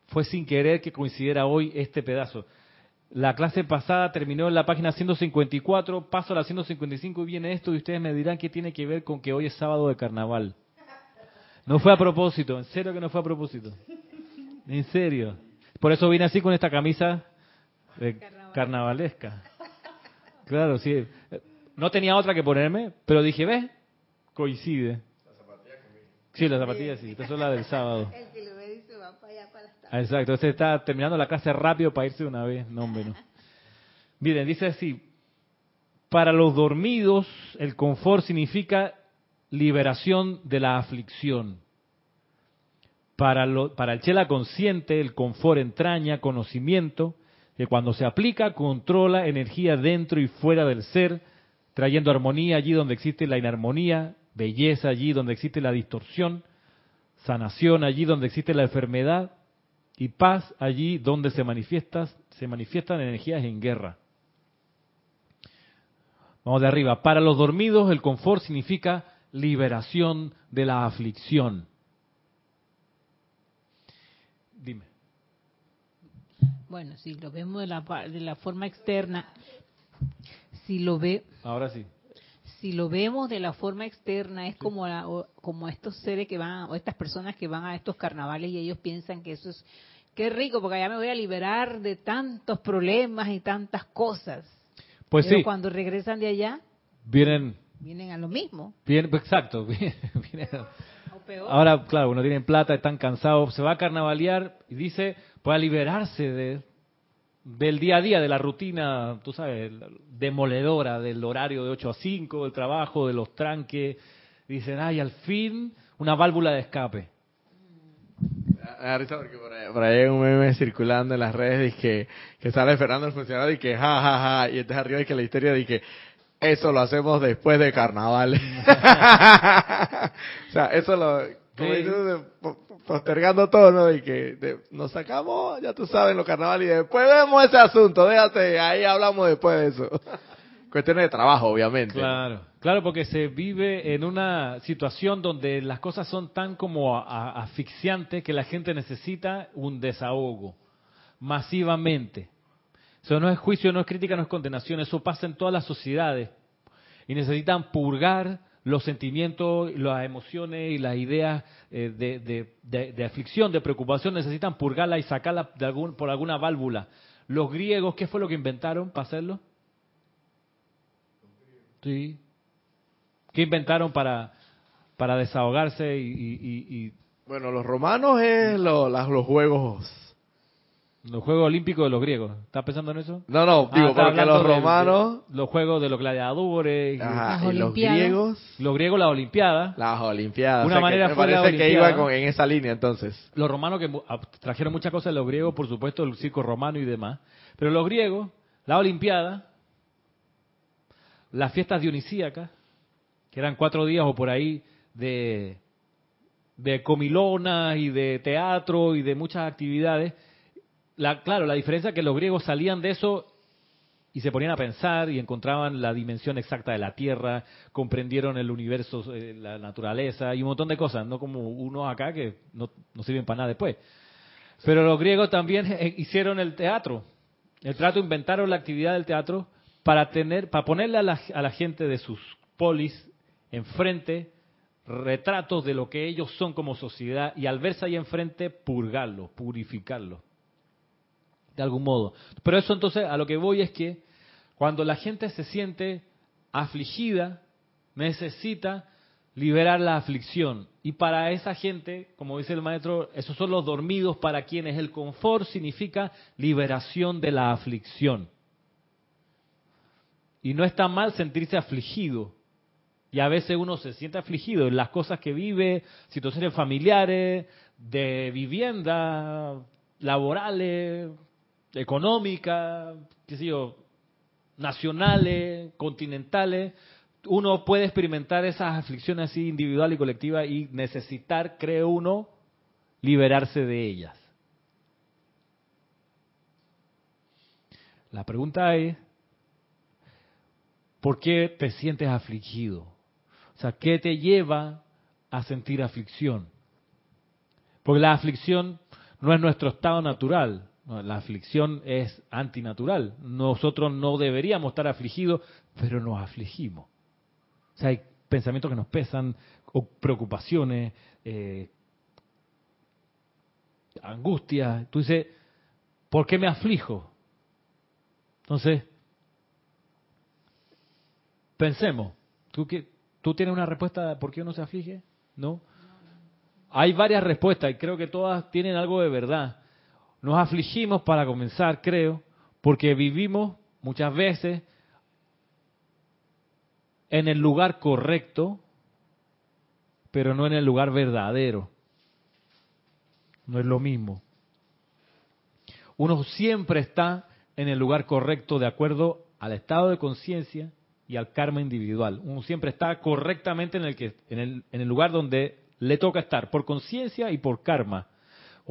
fue sin querer que coincidiera hoy este pedazo. La clase pasada terminó en la página 154, paso a la 155 y viene esto y ustedes me dirán qué tiene que ver con que hoy es sábado de carnaval. No fue a propósito, en serio que no fue a propósito. En serio. Por eso vine así con esta camisa de carnavalesca. Claro, sí. No tenía otra que ponerme, pero dije, ¿ves? Coincide. Sí, las zapatillas sí. Estas son las del sábado. El que lo ve dice va para allá para las Exacto, este está terminando la clase rápido para irse de una vez. No, hombre, no. Miren, dice así, para los dormidos el confort significa liberación de la aflicción. Para, el chela consciente el confort entraña conocimiento que cuando se aplica controla energía dentro y fuera del ser, trayendo armonía allí donde existe la inarmonía, belleza allí donde existe la distorsión, sanación allí donde existe la enfermedad y paz allí donde se manifiestan, se manifiestan energías en guerra. Vamos de arriba. Para los dormidos el confort significa liberación de la aflicción. Dime. Bueno, si lo vemos de la, de la forma externa, si lo ve, Ahora sí. si lo vemos de la forma externa es como la- o- como estos seres que van o estas personas que van a estos carnavales y ellos piensan que eso es qué rico porque allá me voy a liberar de tantos problemas y tantas cosas. Pues Pero sí, cuando regresan de allá vienen, vienen a lo mismo exacto. o peor. Ahora, claro, uno tiene plata, están cansados, se va a carnavalear y dice, para liberarse de, del día a día, de la rutina, tú sabes, demoledora, del horario de 8 a 5, del trabajo, de los tranques. Dicen, ay, al fin, una válvula de escape. Me da risa porque por ahí, por ahí hay un meme circulando en las redes y que, que sale Fernando el funcionario y que ja ja ja y entonces arriba y que la historia de que eso lo hacemos después de carnaval. o sea, eso lo como Sí. dices, postergando todo, ¿no? Y que de- nos sacamos, ya tú sabes, los carnaval y después vemos ese asunto, déjate, ahí hablamos después de eso. Cuestiones de trabajo, obviamente. Claro, claro, porque se vive en una situación donde las cosas son tan como a- a- asfixiantes que la gente necesita un desahogo, masivamente. Eso no es juicio, no es crítica, no es condenación, eso pasa en todas las sociedades. Y necesitan purgar los sentimientos, las emociones y las ideas eh, de, de- aflicción, de preocupación, necesitan purgarla y sacarla por alguna válvula. Los griegos, ¿qué fue lo que inventaron para hacerlo? Sí. ¿Qué inventaron para, para desahogarse y- y- y Bueno, los romanos es lo- las- los juegos. Los Juegos Olímpicos de los griegos? ¿Estás pensando en eso? No, no, Ah, digo, está porque los romanos, de los Juegos de los Gladiadores. y- ajá, Las y los Olimpiadas. griegos, Los griegos, la Olimpiada. las olimpiadas. Una O sea, que manera me la parece que iba con, en esa línea entonces. Los romanos que ah, trajeron muchas cosas de los griegos, por supuesto, el circo romano y demás. Pero los griegos, la Olimpiada, las fiestas dionisíacas, que eran cuatro días o por ahí de, de comilonas y de teatro y de muchas actividades. La, claro, la diferencia es que los griegos salían de eso y se ponían a pensar y encontraban la dimensión exacta de la Tierra, comprendieron el universo, eh, la naturaleza y un montón de cosas, no como unos acá que no, no sirven para nada después. Pero los griegos también eh, hicieron el teatro. El teatro inventaron la actividad del teatro para tener, para ponerle a la, a la gente de sus polis enfrente retratos de lo que ellos son como sociedad y al verse ahí enfrente purgarlo, purificarlo de algún modo. Pero eso entonces a lo que voy es que cuando la gente se siente afligida, necesita liberar la aflicción. Y para esa gente, como dice el maestro, esos son los dormidos para quienes el confort significa liberación de la aflicción. Y no está mal sentirse afligido. Y a veces uno se siente afligido en las cosas que vive, situaciones familiares, de vivienda, laborales, económicas, qué sé yo, nacionales, continentales. Uno puede experimentar esas aflicciones así individual y colectiva y necesitar, cree uno, liberarse de ellas. La pregunta es, ¿por qué te sientes afligido? O sea, ¿qué te lleva a sentir aflicción? Porque la aflicción no es nuestro estado natural, la aflicción es antinatural. Nosotros no deberíamos estar afligidos, pero nos afligimos. O sea, hay pensamientos que nos pesan, o preocupaciones, eh, angustia. Tú dices, ¿por qué me aflijo? Entonces, pensemos. ¿Tú, ¿Tú tienes una respuesta de por qué uno se aflige? ¿No? Hay varias respuestas y creo que todas tienen algo de verdad. Nos afligimos para comenzar, creo, porque vivimos muchas veces en el lugar correcto, pero no en el lugar verdadero. No es lo mismo. Uno siempre está en el lugar correcto de acuerdo al estado de conciencia y al karma individual. Uno siempre está correctamente en el, que, en el, en el lugar donde le toca estar, por conciencia y por karma.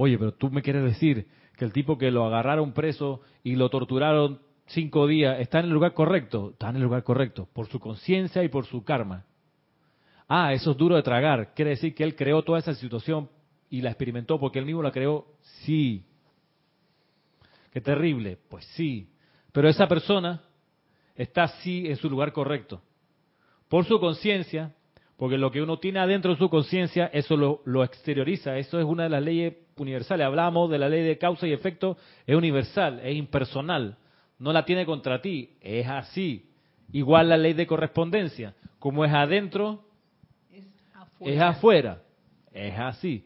Oye, pero tú me quieres decir que el tipo que lo agarraron preso y lo torturaron cinco días está en el lugar correcto. Está en el lugar correcto, por su conciencia y por su karma. Ah, eso es duro de tragar. Quiere decir que él creó toda esa situación y la experimentó porque él mismo la creó. Sí. Qué terrible. Pues sí. Pero esa persona está sí en su lugar correcto. Por su conciencia, porque lo que uno tiene adentro de su conciencia, eso lo, lo, exterioriza. Eso es una de las leyes universales. Hablamos de la ley de causa y efecto, es universal, es impersonal. No la tiene contra ti, es así. Igual la ley de correspondencia. Como es adentro, es afuera. Es, afuera. es así.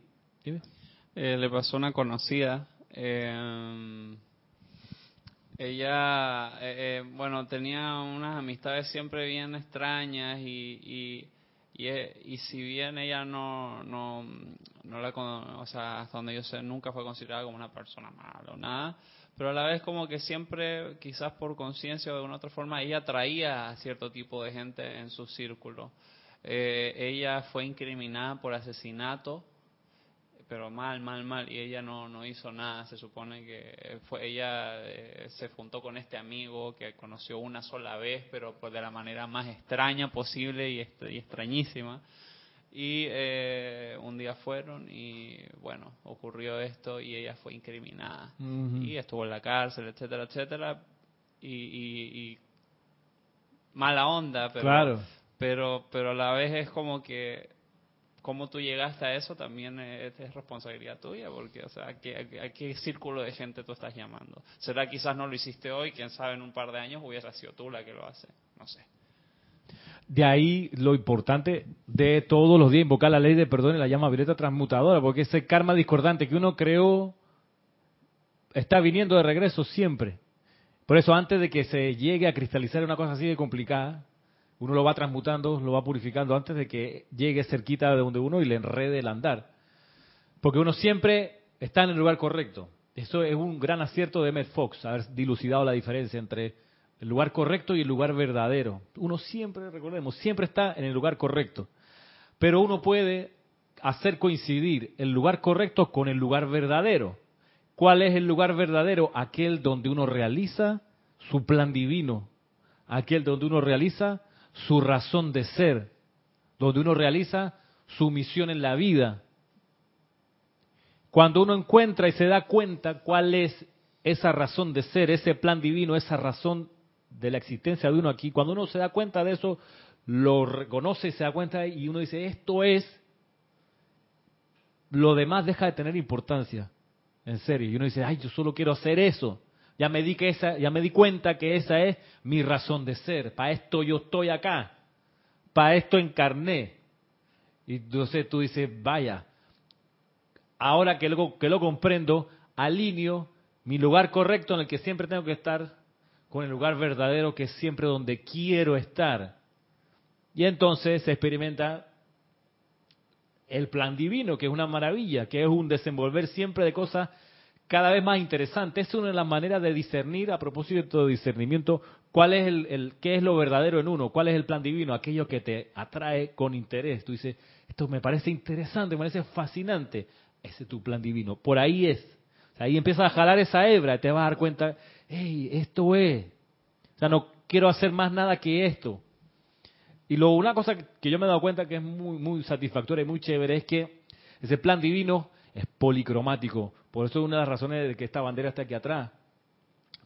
Eh, le pasó una conocida. Eh, ella, eh, eh, bueno, tenía unas amistades siempre bien extrañas y, y, y, eh, y, si bien ella no, no, no la, o sea, hasta donde yo sé, nunca fue considerada como una persona mala o nada, pero a la vez como que siempre, quizás por conciencia o de una otra forma, ella atraía a cierto tipo de gente en su círculo. Eh, ella fue incriminada por asesinato pero mal, mal, mal, y ella no, no hizo nada, se supone que fue ella eh, se juntó con este amigo que conoció una sola vez, pero pues de la manera más extraña posible y, extrañísima. Y eh, un día fueron y bueno, ocurrió esto y ella fue incriminada. Y estuvo en la cárcel, etcétera, etcétera. Y, y, mala onda, pero, claro. pero, pero a la vez es como que cómo tú llegaste a eso también es, responsabilidad tuya, porque, o sea, ¿a qué, círculo de gente tú estás llamando? ¿Será quizás no lo hiciste hoy, quién sabe, en un par de años hubiera sido tú la que lo hace? No sé. De ahí lo importante de todos los días invocar la ley de perdón y la llama violeta transmutadora, porque ese karma discordante que uno creó está viniendo de regreso siempre. Por eso antes de que se llegue a cristalizar una cosa así de complicada, uno lo va transmutando, lo va purificando antes de que llegue cerquita de donde uno y le enrede el andar. Porque uno siempre está en el lugar correcto. Eso es un gran acierto de Emmett Fox, haber dilucidado la diferencia entre el lugar correcto y el lugar verdadero. Uno siempre, recordemos, siempre está en el lugar correcto. Pero uno puede hacer coincidir el lugar correcto con el lugar verdadero. ¿Cuál es el lugar verdadero? Aquel donde uno realiza su plan divino. Aquel donde uno realiza su razón de ser, donde uno realiza su misión en la vida. Cuando uno encuentra y se da cuenta cuál es esa razón de ser, ese plan divino, esa razón de la existencia de uno aquí, cuando uno se da cuenta de eso, lo reconoce y se da cuenta y uno dice, esto es, lo demás deja de tener importancia, en serio. Y uno dice, ay, yo solo quiero hacer eso. Ya me di que esa, ya me di cuenta que esa es mi razón de ser. Para esto yo estoy acá. Para esto encarné. Y entonces tú dices, vaya, ahora que lo, que lo comprendo, alineo mi lugar correcto en el que siempre tengo que estar con el lugar verdadero que es siempre donde quiero estar. Y entonces se experimenta el plan divino, que es una maravilla, que es un desenvolver siempre de cosas cada vez más interesante. Es una de las maneras de discernir, a propósito de discernimiento, cuál es el, qué es lo verdadero en uno, cuál es el plan divino, aquello que te atrae con interés. Tú dices, esto me parece interesante, me parece fascinante. Ese es tu plan divino. Por ahí es. ahí empiezas a jalar esa hebra y te vas a dar cuenta, hey, esto es. sea, no quiero hacer más nada que esto. Y luego una cosa que yo me he dado cuenta que es muy, muy satisfactoria y muy chévere es que ese plan divino es policromático. Por eso es una de las razones de que esta bandera está aquí atrás.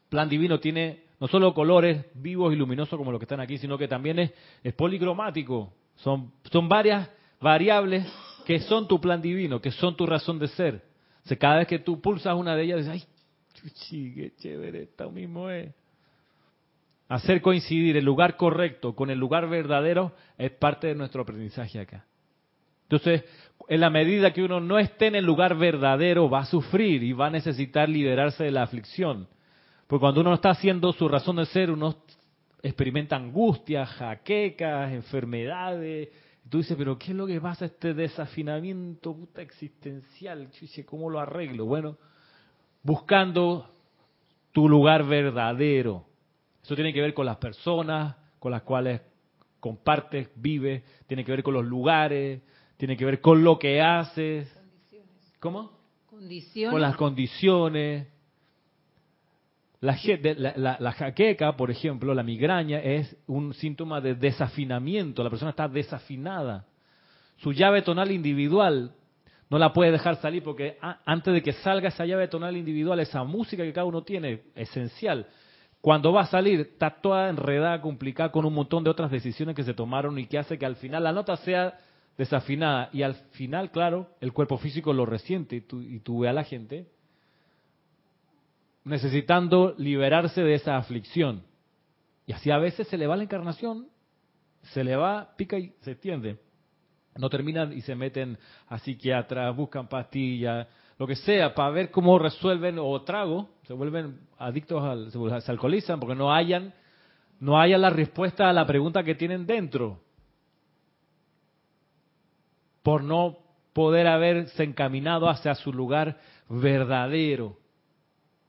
Plan divino tiene no solo colores vivos y luminosos como los que están aquí, sino que también es, es policromático. Son, son varias variables que son tu plan divino, que son tu razón de ser. Cada vez que tú pulsas una de ellas, dices, ay, chuchi, qué chévere, esto mismo es. Hacer coincidir el lugar correcto con el lugar verdadero es parte de nuestro aprendizaje acá. Entonces, en la medida que uno no esté en el lugar verdadero, va a sufrir y va a necesitar liberarse de la aflicción. Porque cuando uno está haciendo su razón de ser, uno experimenta angustias, jaquecas, enfermedades. tú dices, pero ¿qué es lo que pasa este desafinamiento puta existencial? Yo ¿cómo lo arreglo? Bueno, buscando tu lugar verdadero. Eso tiene que ver con las personas con las cuales compartes, vives, tiene que ver con los lugares, tiene que ver con lo que haces. ¿Cómo? Condiciones. Con las condiciones. La, la, la, jaqueca, por ejemplo, la migraña, es un síntoma de desafinamiento. La persona está desafinada. Su llave tonal individual no la puede dejar salir porque antes de que salga esa llave tonal individual, esa música que cada uno tiene, esencial, cuando va a salir está toda enredada, complicada, con un montón de otras decisiones que se tomaron y que hace que al final la nota sea desafinada y al final, claro, el cuerpo físico lo resiente y tú, y tú ves a la gente necesitando liberarse de esa aflicción. Y así a veces se le va la encarnación, se le va, pica y se extiende. No terminan y se meten a psiquiatras, buscan pastillas, lo que sea, para ver cómo resuelven o trago, se vuelven adictos al, se, alcoholizan porque no hayan, no hayan la respuesta a la pregunta que tienen dentro por no poder haberse encaminado hacia su lugar verdadero,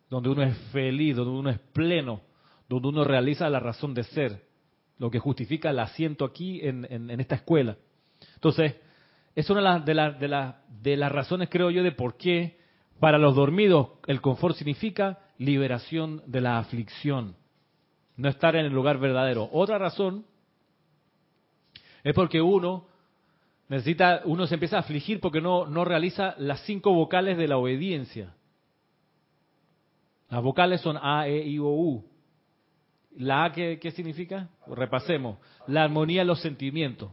donde uno es feliz, donde uno es pleno, donde uno realiza la razón de ser, lo que justifica el asiento aquí en, esta escuela. Entonces, es una de, las de, de las razones, creo yo, de por qué para los dormidos el confort significa liberación de la aflicción, no estar en el lugar verdadero. Otra razón es porque uno Necesita, uno se empieza a afligir porque no, no realiza las cinco vocales de la obediencia. Las vocales son A, E, I, O, U. ¿La A qué, significa? Repasemos. La armonía de los sentimientos.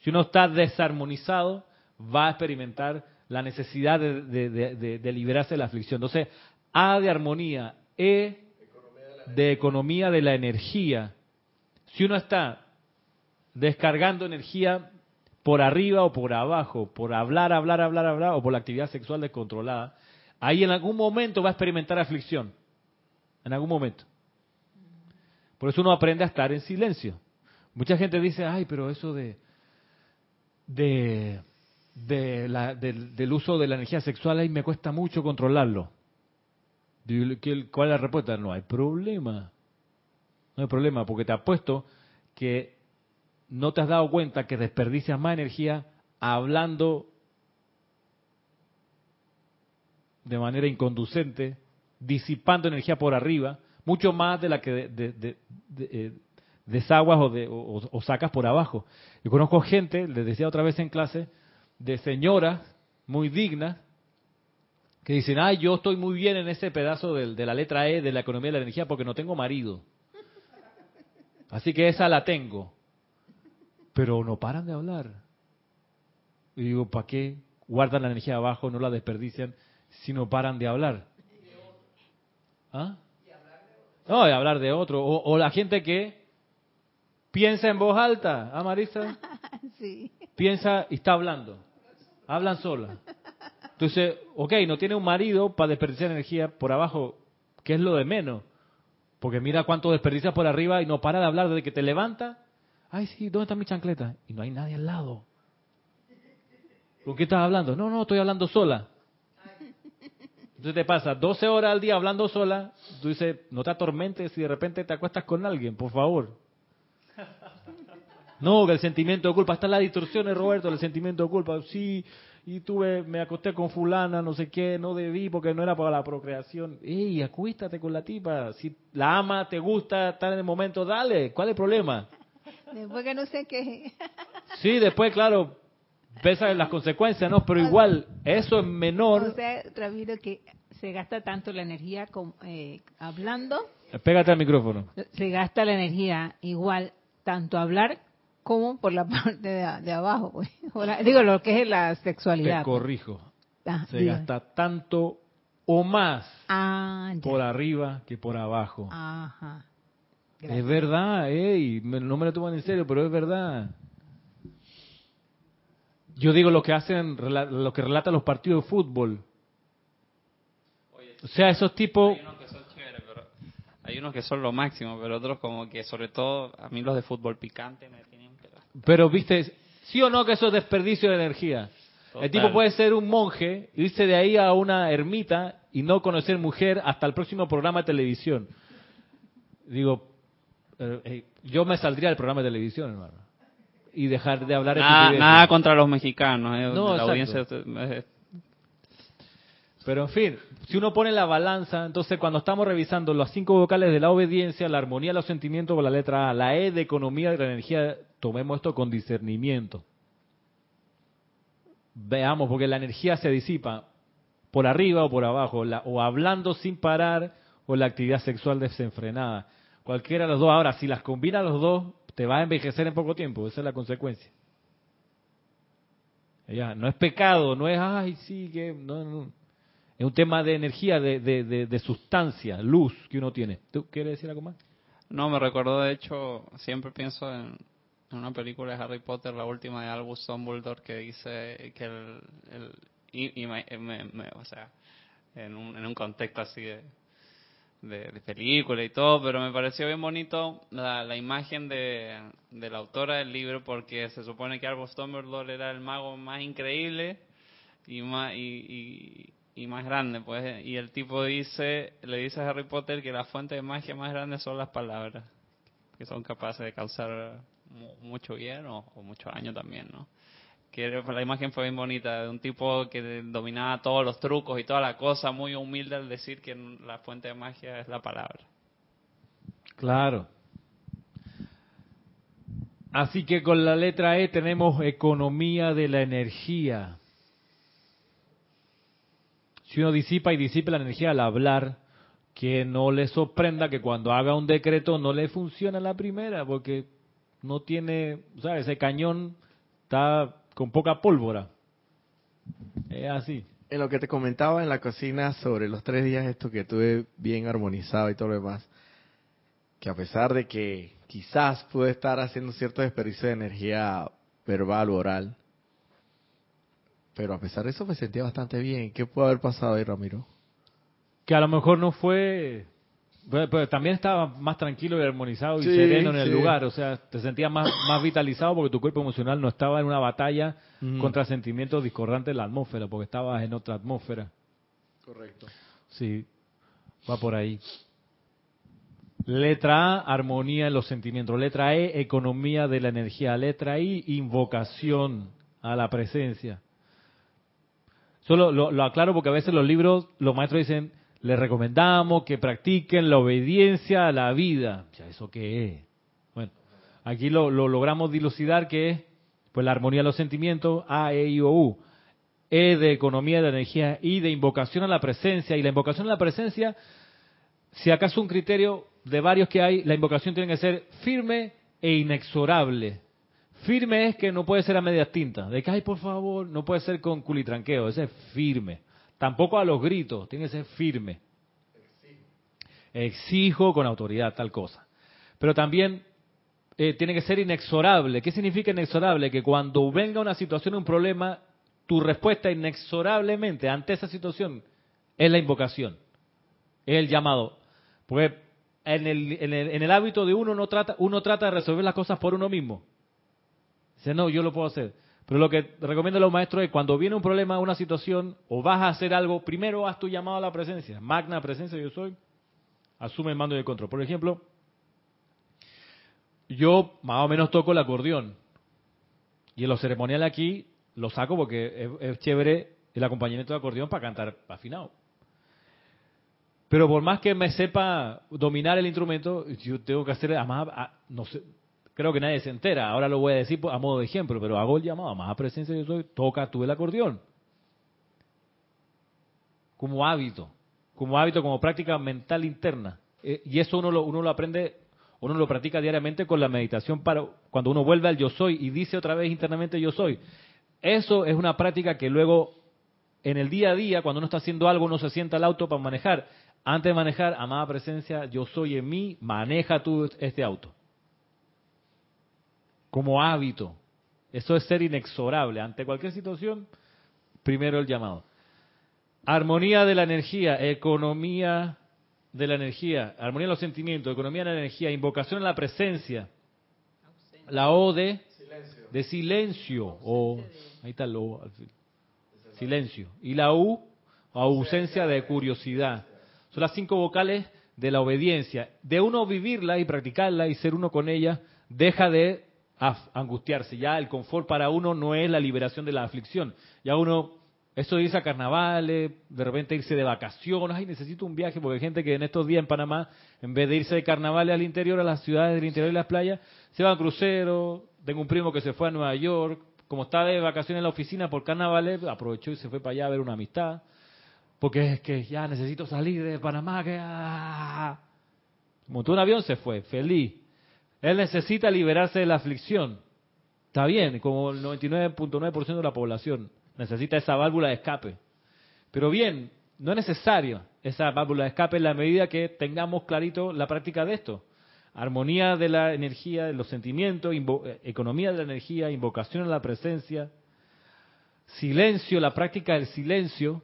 Si uno está desarmonizado, va a experimentar la necesidad de, de, de liberarse de la aflicción. Entonces, A de armonía, E de economía de la energía. Si uno está descargando energía por arriba o por abajo, por hablar, hablar, hablar, hablar, o por la actividad sexual descontrolada, ahí en algún momento va a experimentar aflicción. En algún momento. Por eso uno aprende a estar en silencio. Mucha gente dice, ay, pero eso de, de, del uso de la energía sexual ahí me cuesta mucho controlarlo. ¿Cuál es la respuesta? No hay problema. No hay problema, porque te apuesto que no te has dado cuenta que desperdicias más energía hablando de manera inconducente, disipando energía por arriba, mucho más de la que de, eh, desaguas o, de, o, sacas por abajo. Yo conozco gente, les decía otra vez en clase, de señoras muy dignas, que dicen, ay, yo estoy muy bien en ese pedazo de la letra E de la economía de la energía porque no tengo marido. Así que esa la tengo pero no paran de hablar. Y digo, ¿para qué guardan la energía abajo, no la desperdician, si no paran de hablar? ¿Ah? No, de hablar de otro. O, la gente que piensa en voz alta, ¿ah, Marisa? Sí. Piensa y está hablando. Hablan sola. Entonces, ok, no tiene un marido para desperdiciar energía por abajo, que es lo de menos. Porque mira cuánto desperdicia por arriba y no para de hablar desde que te levanta Ay, sí, ¿dónde está mi chancleta? Y no hay nadie al lado. ¿Con qué estás hablando? No, no, estoy hablando sola. Entonces te pasa 12 horas al día hablando sola. Tú dices, no te atormentes si de repente te acuestas con alguien, por favor. No, que el sentimiento de culpa. Está la distorsión, Roberto, el sentimiento de culpa. Sí, y tuve, me acosté con fulana, no sé qué, no debí porque no era para la procreación. Ey, acuéstate con la tipa. Si la ama, te gusta, estar en el momento, dale. ¿Cuál es el problema? Después que no sé qué. Sí, después, claro, pesa las consecuencias, ¿no? Pero igual, eso es menor. O sea, Ramiro, que se gasta tanto la energía con, eh, hablando, Pégate al micrófono. se gasta la energía igual tanto hablar como por la parte de, de abajo. pues. La- digo, lo que es la Te sexualidad. pues. corrijo. Ah, Se gasta tanto o más Ah, por arriba que por abajo. Ajá. Es verdad, ey, no me lo toman en serio, pero es verdad. Yo digo lo que hacen, lo que relatan los partidos de fútbol. O sea, esos tipos, Hay unos que son chéveres, pero hay unos que son lo máximo, pero otros como que sobre todo a mí los de fútbol picante me tienen pero pero viste, sí o no que eso es desperdicio de energía. El tipo puede ser un monje, irse de ahí a una ermita y no conocer mujer hasta el próximo programa de televisión. Digo, eh, eh, yo me saldría del programa de televisión, hermano. Y dejar de hablar nada, contra los mexicanos, eh, No, la audiencia eh, Pero en fin, si uno pone la balanza, entonces cuando estamos revisando las cinco vocales de la obediencia, la armonía, los sentimientos por la letra A, la E de economía de la energía, tomemos esto con discernimiento. Veamos, porque la energía se disipa por arriba o por abajo, la- o hablando sin parar, o la actividad sexual desenfrenada. Cualquiera de los dos. Ahora, si las combina los dos, te va a envejecer en poco tiempo. Esa es la consecuencia. Ya, no es pecado, no es, ay, sí, que. No, no. Es un tema de energía, de, de, de, sustancia, luz que uno tiene. ¿Tú quieres decir algo más? No, me recordó, de hecho, siempre pienso en, una película de Harry Potter, la última de Albus Dumbledore, que dice que el... el y, me- me- o sea, en un, en un contexto así de, de, de película y todo, pero me pareció bien bonito la, la imagen de, la autora del libro, porque se supone que Albus Dumbledore era el mago más increíble y más, y, más grande, pues, y el tipo dice, le dice a Harry Potter que la fuente de magia más grande son las palabras, que son capaces de causar mu- mucho bien o, o mucho daño también, ¿no? Que la imagen fue bien bonita, de un tipo que dominaba todos los trucos y toda la cosa, muy humilde al decir que la fuente de magia es la palabra. Claro. Así que con la letra E tenemos economía de la energía. Si uno disipa y disipa la energía al hablar, que no le sorprenda que cuando haga un decreto no le funciona la primera, porque no tiene, ¿sabes? Ese cañón está con poca pólvora. Es así. En lo que te comentaba en la cocina sobre los tres días, esto que tuve bien armonizado y todo lo demás, que a pesar de que quizás pude estar haciendo cierto desperdicio de energía verbal o oral, pero a pesar de eso me sentía bastante bien. ¿Qué puede haber pasado ahí, Ramiro? Que a lo mejor no fue... Pero, pero también estaba más tranquilo y armonizado y Sí, sereno en el sí. lugar. O sea, te sentías más, más vitalizado porque tu cuerpo emocional no estaba en una batalla contra sentimientos discordantes en la atmósfera, porque estabas en otra atmósfera. Correcto. Sí, va por ahí. Letra A, armonía en los sentimientos. Letra E, economía de la energía. Letra I, invocación a la presencia. Solo lo, lo aclaro porque a veces los libros, los maestros dicen, les recomendamos que practiquen la obediencia a la vida. O sea, ¿eso qué es? Bueno, aquí lo, lo logramos dilucidar que es pues la armonía de los sentimientos, A, E, I, O, U. E de economía de energía, I de invocación a la presencia. Y la invocación a la presencia, si acaso un criterio de varios que hay, la invocación tiene que ser firme e inexorable. Firme es que no puede ser a medias tintas. De que, ay, por favor, no puede ser con culitranqueo. Ese es firme. Tampoco a los gritos. Tiene que ser firme. Exijo con autoridad tal cosa. Pero también eh, tiene que ser inexorable. ¿Qué significa inexorable? Que cuando venga una situación, un problema, tu respuesta inexorablemente ante esa situación es la invocación. Es el llamado. Porque en el, en el, en el hábito de uno, no trata, uno trata de resolver las cosas por uno mismo. Dice, no, yo lo puedo hacer. Pero lo que recomiendo a los maestros es cuando viene un problema, una situación, o vas a hacer algo, primero haz tu llamado a la presencia. Magna presencia yo soy. Asume el mando y el control. Por ejemplo, yo más o menos toco el acordeón. Y en los ceremoniales aquí lo saco porque es, es chévere el acompañamiento de acordeón para cantar afinado. Pero por más que me sepa dominar el instrumento, yo tengo que hacer, además, no sé, creo que nadie se entera, ahora lo voy a decir a modo de ejemplo, pero hago el llamado, más presencia yo soy, toca tú el acordeón. Como hábito, como hábito, como práctica mental interna. Eh, y eso uno lo, uno lo aprende, uno lo practica diariamente con la meditación para cuando uno vuelve al yo soy y dice otra vez internamente yo soy. Eso es una práctica que luego en el día a día, cuando uno está haciendo algo, uno se sienta al auto para manejar. Antes de manejar, amada presencia, yo soy en mí, maneja tú este auto. Como hábito. Eso es ser inexorable. Ante cualquier situación, primero el llamado. Armonía de la energía, economía de la energía, armonía de los sentimientos, economía de la energía, invocación a la presencia. La O de, de silencio. O, ahí está el O. Silencio. Y la U, ausencia de curiosidad. Son las cinco vocales de la obediencia. De uno vivirla y practicarla y ser uno con ella, deja de angustiarse. Ya el confort para uno no es la liberación de la aflicción. Ya uno, eso de irse a carnavales, de repente irse de vacaciones, ay, necesito un viaje, porque hay gente que en estos días en Panamá, en vez de irse de carnavales al interior, a las ciudades del interior y las playas, se va a crucero. Tengo un primo que se fue a Nueva York, como está de vacaciones en la oficina por carnavales, aprovechó y se fue para allá a ver una amistad. Porque es que ya necesito salir de Panamá, que... ah. Montó un avión, se fue, feliz. Él necesita liberarse de la aflicción. Está bien, como el 99.9% de la población necesita esa válvula de escape. Pero bien, no es necesario esa válvula de escape en la medida que tengamos clarito la práctica de esto. Armonía de la energía, de los sentimientos, eh, economía de la energía, invocación a la presencia, silencio, la práctica del silencio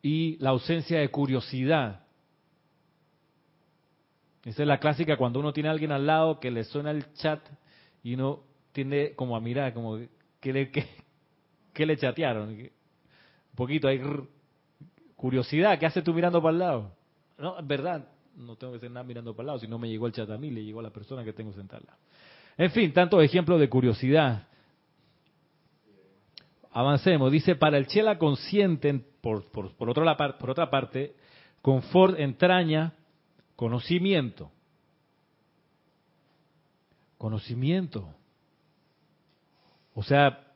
y la ausencia de curiosidad. Esa es la clásica cuando uno tiene a alguien al lado que le suena el chat y uno tiende como a mirar, como que le, que, que le chatearon. Un poquito hay curiosidad, ¿qué haces tú mirando para el lado? No, es verdad, no tengo que hacer nada mirando para el lado, si no me llegó el chat a mí, le llegó a la persona que tengo sentada. En fin, tantos ejemplos de curiosidad. Avancemos. Dice, para el chela consciente, por, por, por, par- por otra parte, confort entraña conocimiento. Conocimiento. O sea,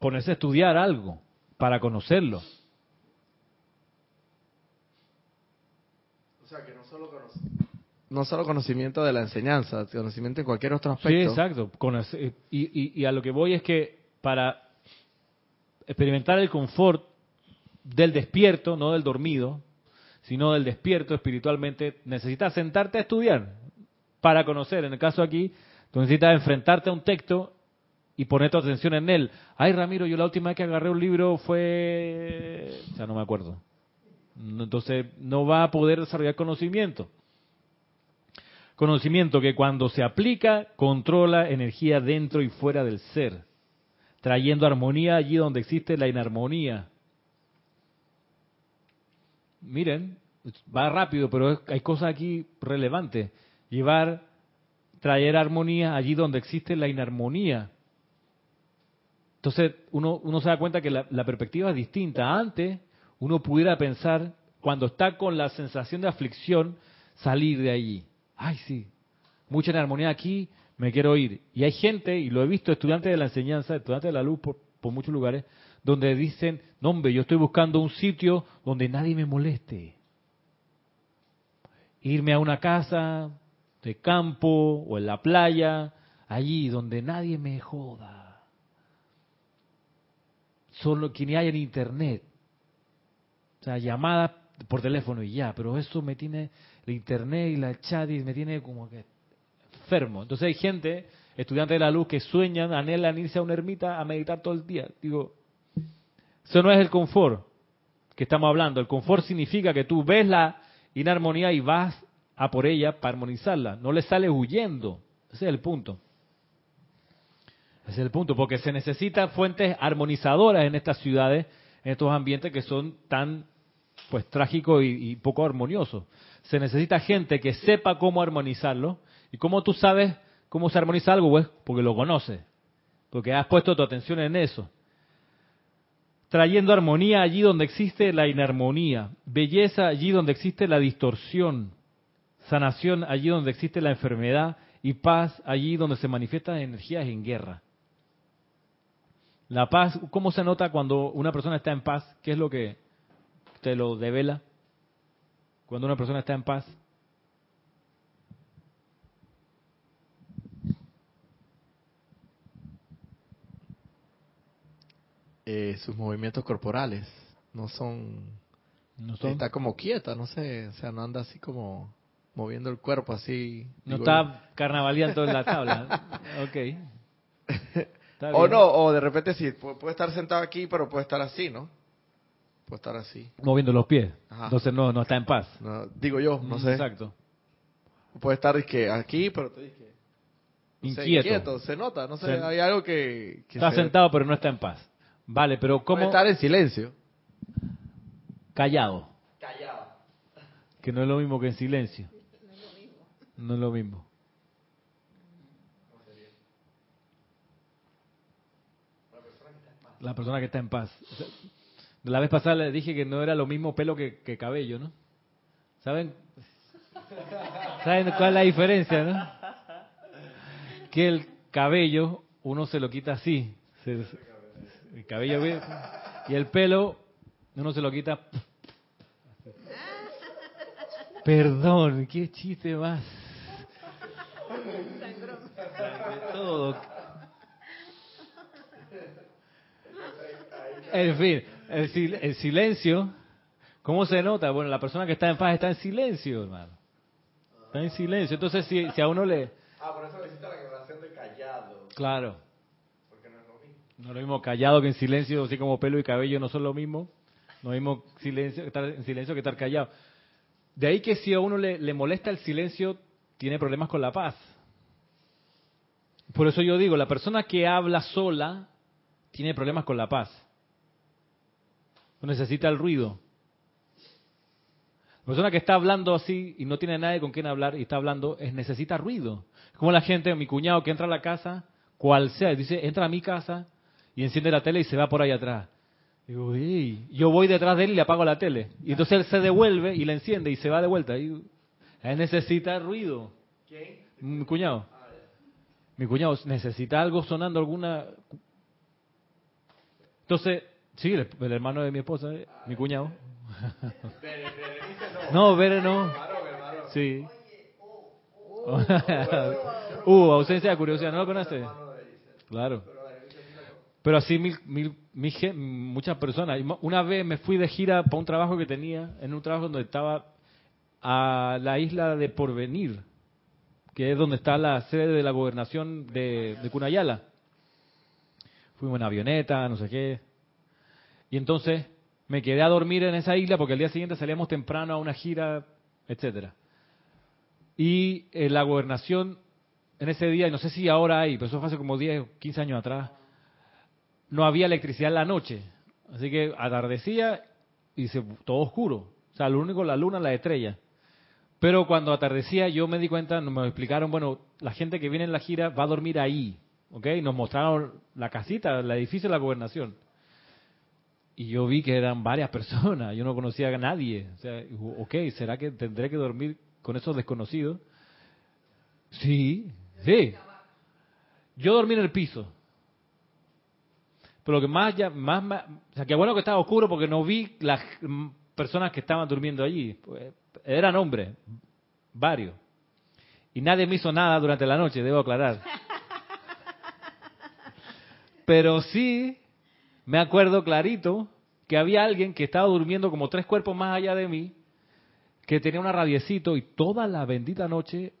ponerse a estudiar algo para conocerlo. O sea, que no solo, no solo conocimiento de la enseñanza, conocimiento en cualquier otro Sí, aspecto. exacto. Y, y- y a lo que voy es que para experimentar el confort del despierto, no del dormido, sino del despierto espiritualmente, necesitas sentarte a estudiar para conocer. En el caso aquí, tú necesitas enfrentarte a un texto y poner tu atención en él. Ay, Ramiro, yo la última vez que agarré un libro fue... O sea, no me acuerdo. Entonces, no va a poder desarrollar conocimiento. Conocimiento que cuando se aplica, controla energía dentro y fuera del ser, trayendo armonía allí donde existe la inarmonía. Miren, va rápido, pero hay cosas aquí relevantes. Llevar, traer armonía allí donde existe la inarmonía. Entonces, uno, uno se da cuenta que la, perspectiva es distinta. Antes, uno pudiera pensar, cuando está con la sensación de aflicción, salir de allí. Ay, sí, mucha inarmonía aquí, me quiero ir. Y hay gente, y lo he visto, estudiantes de la enseñanza, estudiantes de la luz por muchos lugares, donde dicen, no hombre, yo estoy buscando un sitio donde nadie me moleste. Irme a una casa de campo o en la playa, allí donde nadie me joda. Solo que ni haya en internet. O sea, llamadas por teléfono y ya, pero eso me tiene el internet y la chat y me tiene como que enfermo. Entonces hay gente, estudiantes de la luz, que sueñan, anhelan irse a una ermita a meditar todo el día. Digo, eso no es el confort que estamos hablando. El confort significa que tú ves la inarmonía y vas a por ella para armonizarla. No le sales huyendo. Ese es el punto. Ese es el punto, porque se necesitan fuentes armonizadoras en estas ciudades, en estos ambientes que son tan pues trágicos y, y poco armoniosos. Se necesita gente que sepa cómo armonizarlo. ¿Y cómo tú sabes cómo se armoniza algo? Pues porque lo conoces, porque has puesto tu atención en eso. Trayendo armonía allí donde existe la inarmonía, belleza allí donde existe la distorsión, sanación allí donde existe la enfermedad y paz allí donde se manifiestan energías en guerra. La paz, ¿cómo se nota cuando una persona está en paz? ¿Qué es lo que te lo devela? Cuando una persona está en paz. Eh, sus movimientos corporales no son, No son- Está como quieta, no sé, o sea, no anda así como moviendo el cuerpo así. no digo está carnavaleando en la tabla. Ok. O no, o de repente sí, pu- puede estar sentado aquí, pero puede estar así, ¿no? Puede estar así. Moviendo los pies. Ajá. Entonces no, no está en paz. No, digo yo, no Mm, sé. Exacto. Puede estar dizque, aquí, pero te dije, no sé, Inquieto. inquieto, se nota, no sé, hay algo que, que Está se- sentado pero no está en paz. Vale, pero puede ¿cómo? estar en silencio. Callado. Callado. Que no es lo mismo que en silencio. No es lo mismo. La persona que está en paz. O sea, La vez pasada le dije que no era lo mismo pelo que, que cabello, ¿no? ¿Saben? ¿Saben cuál es la diferencia, no? Que el cabello uno se lo quita así. se- el cabello y el pelo uno se lo quita Perdón, qué chiste más. De todo. En fin, el, sil- el silencio, ¿cómo se nota? Bueno, la persona que está en paz está en silencio, hermano. Está en silencio. Entonces, si, si a uno le... Ah, por eso necesita la aclaración de callado, Claro, porque no es lo mismo. No lo mismo callado que en silencio, así como pelo y cabello no son lo mismo. No lo mismo silencio, estar en silencio que estar callado. De ahí que si a uno le, le molesta el silencio, tiene problemas con la paz. Por eso yo digo, la persona que habla sola tiene problemas con la paz. No necesita el ruido. La persona que está hablando así y no tiene nadie con quien hablar y está hablando, es necesita ruido. Como la gente, mi cuñado que entra a la casa, cual sea, dice, entra a mi casa y enciende la tele y se va por ahí atrás. Digo, "Ey". yo voy detrás de él y le apago la tele. Y entonces él se devuelve y la enciende y se va de vuelta. Y él necesita ruido. ¿Quién? Mi cuñado. Mi cuñado necesita algo sonando, alguna... Entonces, sí, el, el hermano de mi esposa, eh, mi cuñado. No, Bere no. Sí. uh, ausencia de curiosidad, ¿no lo conoces? Claro. Pero así mil, mil, muchas personas. Una vez me fui de gira para un trabajo que tenía, en un trabajo donde estaba a la isla de Porvenir, que es donde está la sede de la gobernación de, Cunayala. Fuimos en avioneta, no sé qué. Y entonces me quedé a dormir en esa isla porque el día siguiente salíamos temprano a una gira, etcétera. Y eh, la gobernación en ese día, y no sé si ahora hay, pero eso fue hace como 10 o 15 años atrás, no había electricidad en la noche. Así que atardecía y se, todo oscuro. O sea, lo único, la luna, la estrella. Pero cuando atardecía yo me di cuenta, me explicaron, bueno, la gente que viene en la gira va a dormir ahí. ¿Ok? Nos mostraron la casita, el edificio de la gobernación. Y yo vi que eran varias personas, yo no conocía a nadie. O sea, ok, ¿será que tendré que dormir con esos desconocidos? Sí, sí. Yo dormí en el piso. Pero lo que más, ya, más, o sea, que bueno que estaba oscuro porque no vi las personas que estaban durmiendo allí. Pues, eran hombres, varios. Y nadie me hizo nada durante la noche, debo aclarar. Pero sí, me acuerdo clarito que había alguien que estaba durmiendo como tres cuerpos más allá de mí, que tenía una radiecito y toda la bendita noche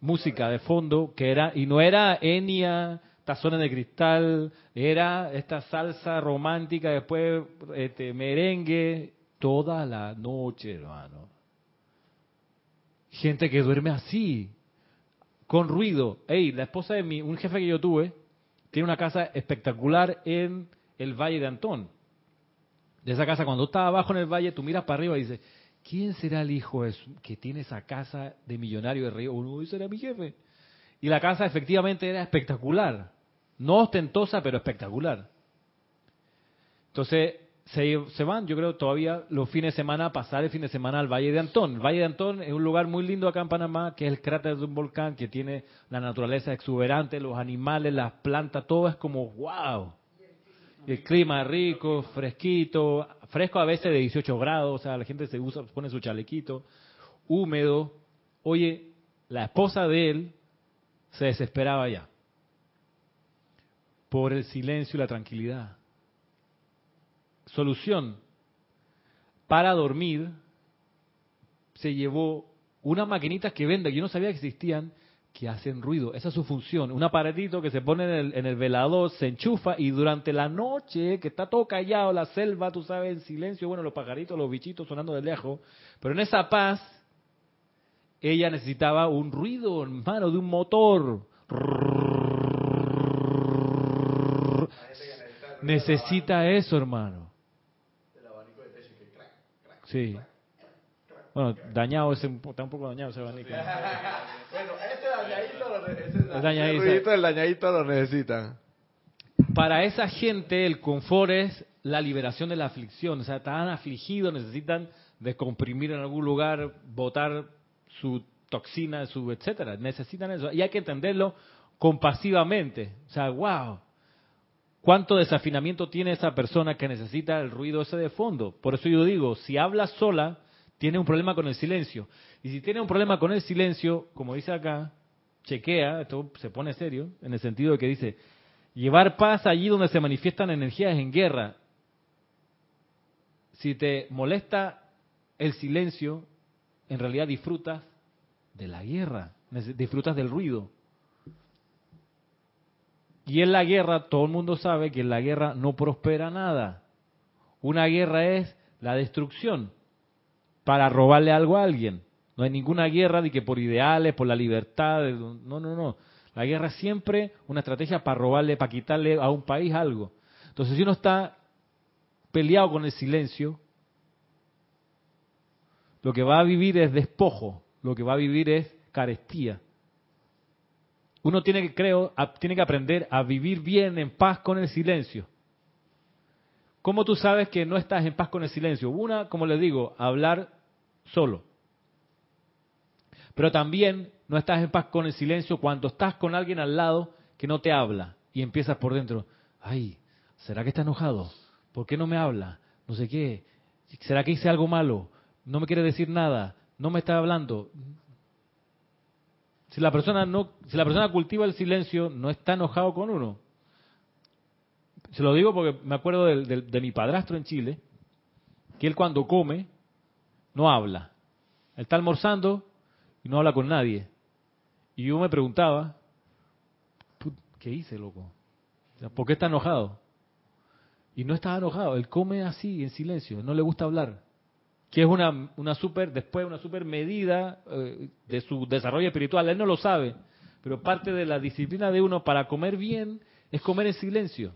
música de fondo que era y no era Enya, tazones de cristal, era esta salsa romántica, después este merengue toda la noche, hermano. Gente que duerme así, con ruido. Ey, la esposa de mi, un jefe que yo tuve, tiene una casa espectacular en el Valle de Antón. De esa casa, cuando estás abajo en el valle, tú miras para arriba y dices, ¿quién será el hijo que tiene esa casa de millonario de río? Uno, ese era mi jefe. Y la casa efectivamente era espectacular. No ostentosa, pero espectacular. Entonces, se, van, yo creo, todavía los fines de semana pasar el fin de semana al Valle de Antón. El Valle de Antón es un lugar muy lindo acá en Panamá, que es el cráter de un volcán que tiene la naturaleza exuberante, los animales, las plantas, todo es como wow. El clima rico, fresquito, fresco a veces de 18 grados, o sea, la gente se usa, pone su chalequito, húmedo. Oye, la esposa de él se desesperaba ya por el silencio y la tranquilidad. Solución. Para dormir, se llevó unas maquinitas que venden, yo no sabía que existían, que hacen ruido. Esa es su función. Un aparatito que se pone en el, en el velador, se enchufa y durante la noche, que está todo callado, la selva, tú sabes, en silencio, bueno, los pajaritos, los bichitos sonando de lejos, pero en esa paz, ella necesitaba un ruido, hermano, de un motor. Necesita eso, hermano. Sí. Bueno, dañado, ese, está un poco dañado ese abanico. Bueno, ese dañadito lo, ese, El dañadito. ese ruidito del dañadito lo necesitan. Para esa gente el confort es la liberación de la aflicción. O sea, están afligidos, necesitan descomprimir en algún lugar, botar su toxina, su etcétera. Necesitan eso. Y hay que entenderlo compasivamente. O sea, wow. ¿Cuánto desafinamiento tiene esa persona que necesita el ruido ese de fondo? Por eso yo digo, si habla sola, tiene un problema con el silencio. Y si tiene un problema con el silencio, como dice acá, chequea, esto se pone serio, en el sentido de que dice, llevar paz allí donde se manifiestan energías en guerra. Si te molesta el silencio, en realidad disfrutas de la guerra, disfrutas del ruido. Y en la guerra, todo el mundo sabe que en la guerra no prospera nada. Una guerra es la destrucción para robarle algo a alguien. No hay ninguna guerra de que por ideales, por la libertad. No, no, no. La guerra es siempre una estrategia para robarle, para quitarle a un país algo. Entonces, si uno está peleado con el silencio, lo que va a vivir es despojo, lo que va a vivir es carestía. Uno tiene que, creo, tiene que aprender a vivir bien en paz con el silencio. ¿Cómo tú sabes que no estás en paz con el silencio? Una, como les digo, hablar solo. Pero también no estás en paz con el silencio cuando estás con alguien al lado que no te habla y empiezas por dentro, ay, ¿será que está enojado? ¿Por qué no me habla? No sé qué. ¿Será que hice algo malo? No me quiere decir nada. No me está hablando. Si la persona no, si la persona cultiva el silencio, no está enojado con uno. Se lo digo porque me acuerdo de, de, mi padrastro en Chile, que él cuando come no habla. Él está almorzando y no habla con nadie. Y yo me preguntaba, ¿qué hice, loco? ¿Por qué está enojado? Y no estaba enojado, él come así, en silencio, no le gusta hablar que es una, una super, después una super medida eh, de su desarrollo espiritual. Él no lo sabe, pero parte de la disciplina de uno para comer bien es comer en silencio.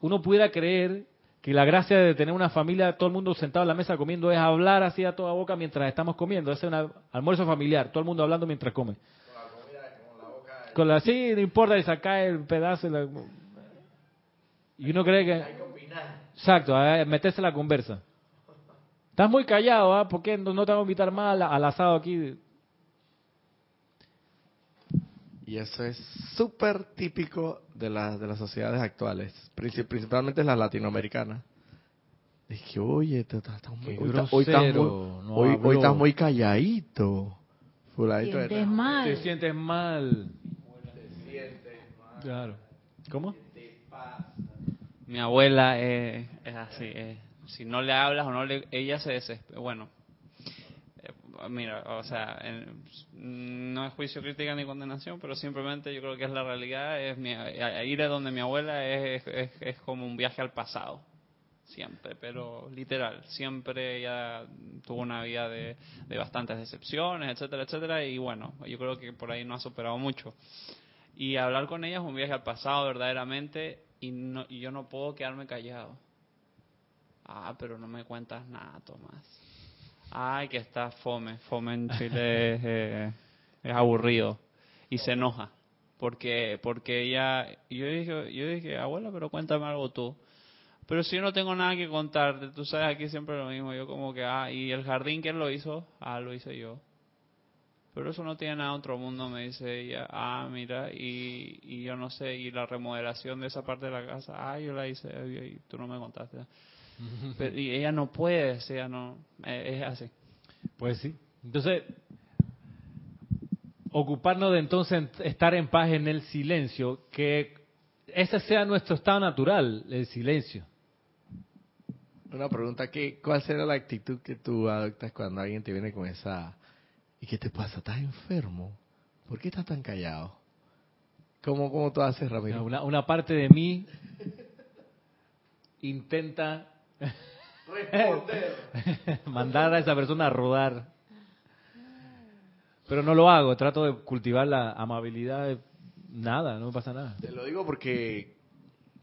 Uno pudiera creer que la gracia de tener una familia, todo el mundo sentado a la mesa comiendo, es hablar así a toda boca mientras estamos comiendo. Es un almuerzo familiar, todo el mundo hablando mientras come. Con la comida, con la boca. Con la, sí, no importa, y sacar el pedazo. La, y uno cree que. Hay que opinar. Exacto, meterse en la conversa. Estás muy callado, ¿ah? ¿Por qué no, te voy a invitar más al, al asado aquí? Y eso es súper típico de, la, de las sociedades actuales, principalmente las latinoamericanas. Es que, oye, te, te, te, muy, hoy, hoy, estás muy, no hoy, hoy, estás muy calladito. Fuladito te sientes mal. Te sientes mal. Te sientes mal. Claro. ¿Cómo? Mi abuela es, es así, es si no le hablas o no le, ella se desespera. Bueno, eh, mira, o sea, no es juicio, crítica ni condenación, pero simplemente yo creo que es la realidad. Es mi, ir a donde mi abuela es, es, es como un viaje al pasado siempre, pero literal, siempre ella tuvo una vida de, de, bastantes decepciones, etcétera, etcétera, y bueno, yo creo que por ahí no ha superado mucho. Y hablar con ella es un viaje al pasado verdaderamente, y, no, y yo no puedo quedarme callado. Ah, pero no me cuentas nada, Tomás. Ay, que está fome. Fome en Chile es, eh, es aburrido. Y se enoja. Porque porque ella... Yo dije, yo dije, abuela, pero cuéntame algo tú. Pero si yo no tengo nada que contarte, tú sabes aquí siempre lo mismo, yo como que, ah, ¿y el jardín quién lo hizo? Ah, lo hice yo. Pero eso no tiene nada otro mundo, me dice ella. Ah, mira, y, y yo no sé, y la remodelación de esa parte de la casa, ah, yo la hice, y tú no me contaste. Pero, y ella no puede, o sea, no, eh, es así. Pues sí. Entonces, ocuparnos de entonces estar en paz en el silencio, que ese sea nuestro estado natural, el silencio. Una pregunta, que, ¿cuál será la actitud que tú adoptas cuando alguien te viene con esa... ¿Y qué te pasa? ¿Estás enfermo? ¿Por qué estás tan callado? ¿Cómo, cómo tú haces, Ramiro? Una, una parte de mí intenta mandar a esa persona a rodar. Pero no lo hago, trato de cultivar la amabilidad. Nada, no me pasa nada. Te lo digo porque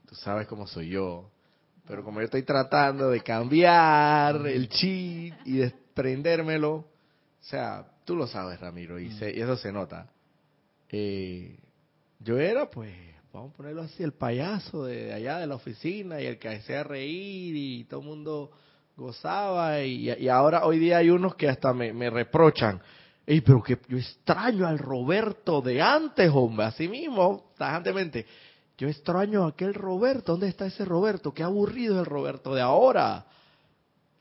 tú sabes cómo soy yo. Pero como yo estoy tratando de cambiar el chip y desprendérmelo, o sea, tú lo sabes, Ramiro, y, se- y eso se nota. Eh, yo era, pues, vamos a ponerlo así, el payaso de allá de la oficina y el que hacía reír y todo el mundo gozaba. Y, ahora, hoy día hay unos que hasta me, reprochan. Ey, pero que yo extraño al Roberto de antes, hombre, así mismo, tajantemente. Yo extraño a aquel Roberto. ¿Dónde está ese Roberto? Qué aburrido es el Roberto de ahora.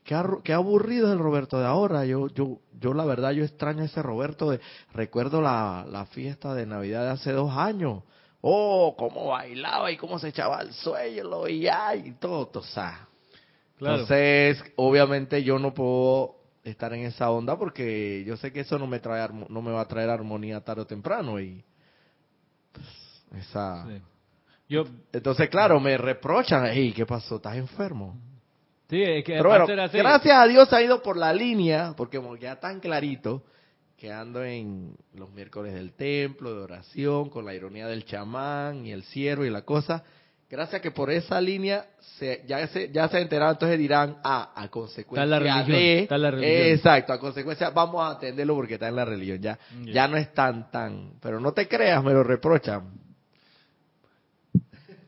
Qué, qué aburrido es el Roberto de ahora. Yo, yo, yo la verdad, yo extraño a ese Roberto de. Recuerdo la, la fiesta de Navidad de hace dos años. Oh, cómo bailaba y cómo se echaba al suelo y todo, todo, o sea. Claro. Entonces, obviamente yo no puedo estar en esa onda porque yo sé que eso no me trae no me va a traer armonía tarde o temprano y pues, esa Sí. Yo, entonces claro me reprochan hey qué pasó estás enfermo sí, es que pero bueno gracias a Dios ha ido por la línea porque ya tan clarito que ando en los miércoles del templo de oración con la ironía del chamán y el ciervo y la cosa gracias que por esa línea se, ya se ya se ha enterado entonces dirán ah a consecuencia Está la religión, de está en la religión. exacto a consecuencia vamos a atenderlo porque está en la religión ya Ya. ya no es tan tan pero no te creas me lo reprochan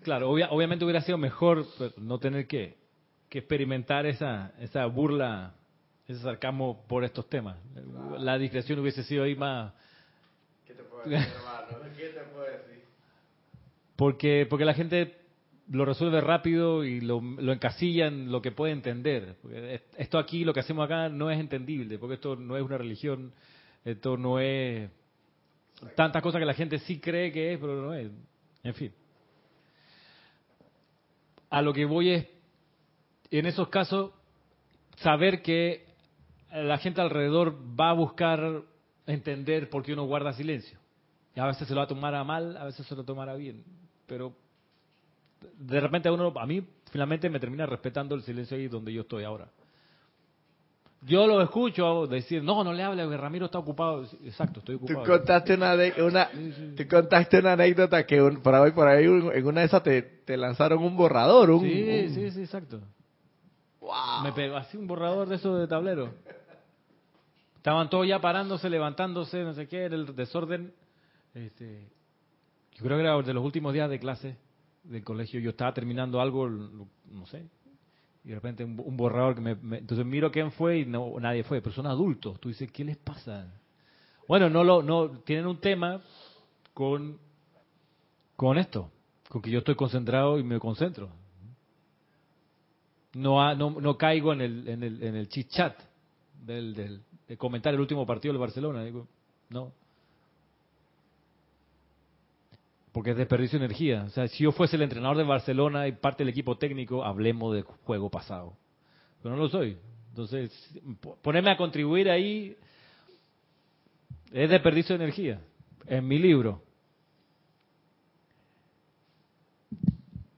Claro, obvia- obviamente hubiera sido mejor pues, no tener que, que experimentar esa, esa burla, ese sarcasmo por estos temas. La discreción hubiese sido ahí más... ¿Qué te puedo decir, hermano? ¿Qué te puedo decir? Porque, porque la gente lo resuelve rápido y lo, lo encasilla en lo que puede entender. Porque esto aquí, lo que hacemos acá, no es entendible, porque esto no es una religión, esto no es tantas cosas que la gente sí cree que es, pero no es. En fin. A lo que voy es, en esos casos, saber que la gente alrededor va a buscar entender por qué uno guarda silencio. Y a veces se lo va a tomar a mal, a veces se lo tomará bien. Pero de repente a uno, a mí finalmente me termina respetando el silencio ahí donde yo estoy ahora. Yo lo escucho decir, no, no le hable, Ramiro está ocupado. Exacto, estoy Tú ocupado. contaste una, una tú contaste una anécdota que un- por ahí por ahí en una de esas te, te lanzaron un borrador, un, Sí, un- sí, sí, exacto. Wow. Me pegó así un borrador de eso de tablero. Estaban todos ya parándose, levantándose, no sé qué, era el desorden. Este, yo creo que era de los últimos días de clase del colegio. Yo estaba terminando algo, no sé, y de repente un, borrador que me, entonces miro quién fue y no nadie fue, pero son adultos. Tú dices, ¿qué les pasa? Bueno, no lo, no tienen un tema con con esto, con que yo estoy concentrado y me concentro. No, no, no caigo en el, en el, en el chit chat del, del, de comentar el último partido del Barcelona. Digo, no. Porque es desperdicio de energía. O sea, si yo fuese el entrenador de Barcelona y parte del equipo técnico, hablemos del juego pasado. Pero no lo soy. Entonces, po- ponerme a contribuir ahí es desperdicio de energía. En mi libro.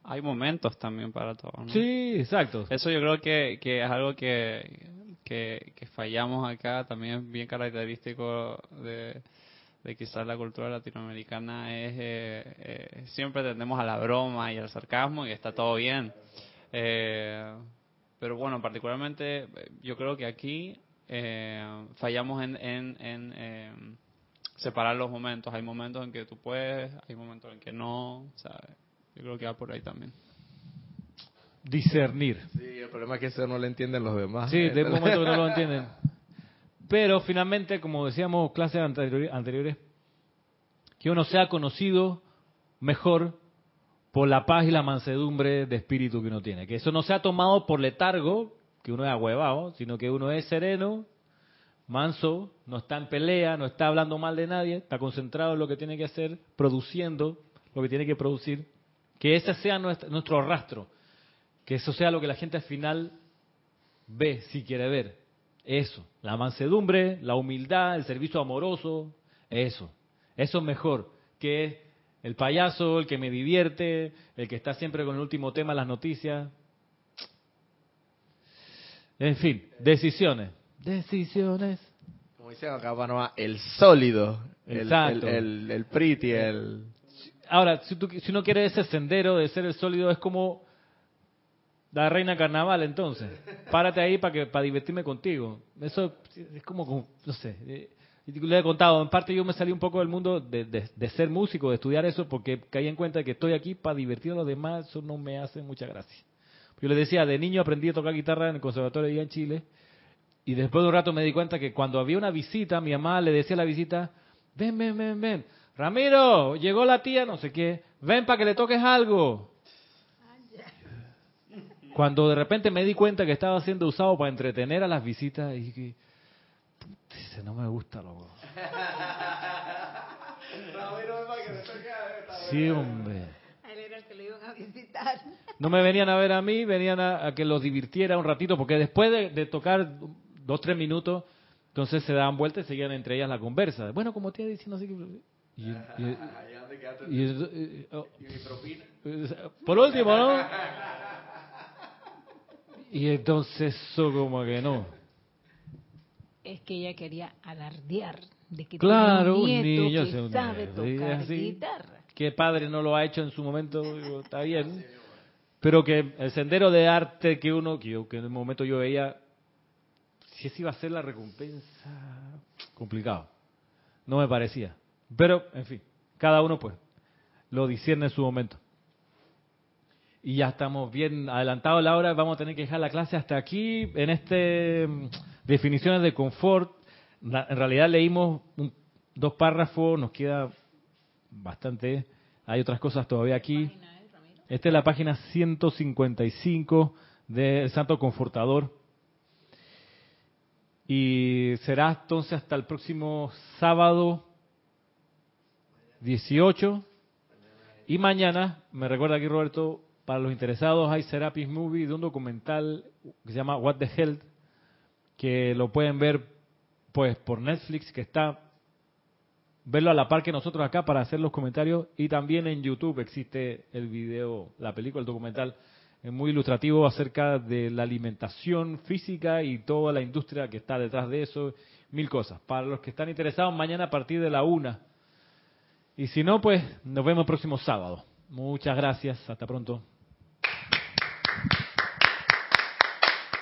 Hay momentos también para todo. ¿no? Sí, exacto. Eso yo creo que, que es algo que, que, que fallamos acá, también es bien característico de, quizás la cultura latinoamericana, es eh, eh, siempre tendemos a la broma y al sarcasmo y está todo bien. Eh, pero bueno, particularmente eh, yo creo que aquí eh, fallamos en, en, en eh, separar los momentos. Hay momentos en que tú puedes, hay momentos en que no, ¿sabes? Yo creo que va por ahí también. Discernir. Sí, el problema es que eso no lo entienden los demás. Sí, de momento que no lo entienden. Pero finalmente, como decíamos clases anteriores, que uno sea conocido mejor por la paz y la mansedumbre de espíritu que uno tiene. Que eso no sea tomado por letargo, que uno es ahuevado, sino que uno es sereno, manso, no está en pelea, no está hablando mal de nadie, está concentrado en lo que tiene que hacer, produciendo lo que tiene que producir. Que ese sea nuestro, nuestro rastro. Que eso sea lo que la gente al final ve, si quiere ver. Eso, la mansedumbre, la humildad, el servicio amoroso, eso. Eso es mejor que el payaso, el que me divierte, el que está siempre con el último tema en las noticias. En fin, decisiones. Decisiones. Como dicen acá, Panamá, el sólido, el, el, el pretty, el... Ahora, si, tú, si uno quiere ese sendero de ser el sólido, es como la reina carnaval, entonces. Párate ahí para que para divertirme contigo. Eso es como, no sé. eh, le he contado, en parte yo me salí un poco del mundo de, de- de ser músico, de estudiar eso, porque caí en cuenta que estoy aquí para divertir a los demás, eso no me hace mucha gracia. Yo les decía, de niño aprendí a tocar guitarra en el conservatorio allá en Chile, y después de un rato me di cuenta que cuando había una visita, mi mamá le decía a la visita, ven, ven, ven, ven, Ramiro, llegó la tía, no sé qué, ven para que le toques algo. Cuando de repente me di cuenta que estaba siendo usado para entretener a las visitas, y dije, "Puta, ese no me gusta, loco. Sí, hombre. No me venían a ver a mí, venían a, a que los divirtiera un ratito, porque después de, de tocar dos, tres minutos, entonces se daban vueltas y seguían entre ellas la conversa. Bueno, como te iba diciendo así que... y- y- y- y- oh, por último, ¿no? Y entonces eso como que no. Es que ella quería alardear de que Claro, tiene un nieto que sabe tocar guitarra. ¿Qué padre no lo ha hecho en su momento? Digo, está bien. Pero que el sendero de arte que uno, que, yo, que en el momento yo veía, si esa iba a ser la recompensa, complicado. No me parecía. Pero, en fin, cada uno pues lo discierne en su momento. Y ya estamos bien adelantados la hora, vamos a tener que dejar la clase hasta aquí, en este mm, definiciones de confort. En realidad leímos un- dos párrafos, nos queda bastante, hay otras cosas todavía aquí. Esta es la página 155 del Santo Confortador. Y será entonces hasta el próximo sábado 18. Y mañana, me recuerda aquí Roberto, para los interesados hay Serapis Movie de un documental que se llama What the Hell, que lo pueden ver pues por Netflix, que está verlo a la par que nosotros acá para hacer los comentarios y también en YouTube existe el video, la película, el documental es muy ilustrativo acerca de la alimentación física y toda la industria que está detrás de eso, mil cosas. Para los que están interesados, mañana a partir de la una. Y si no, pues nos vemos el próximo sábado. Muchas gracias, hasta pronto.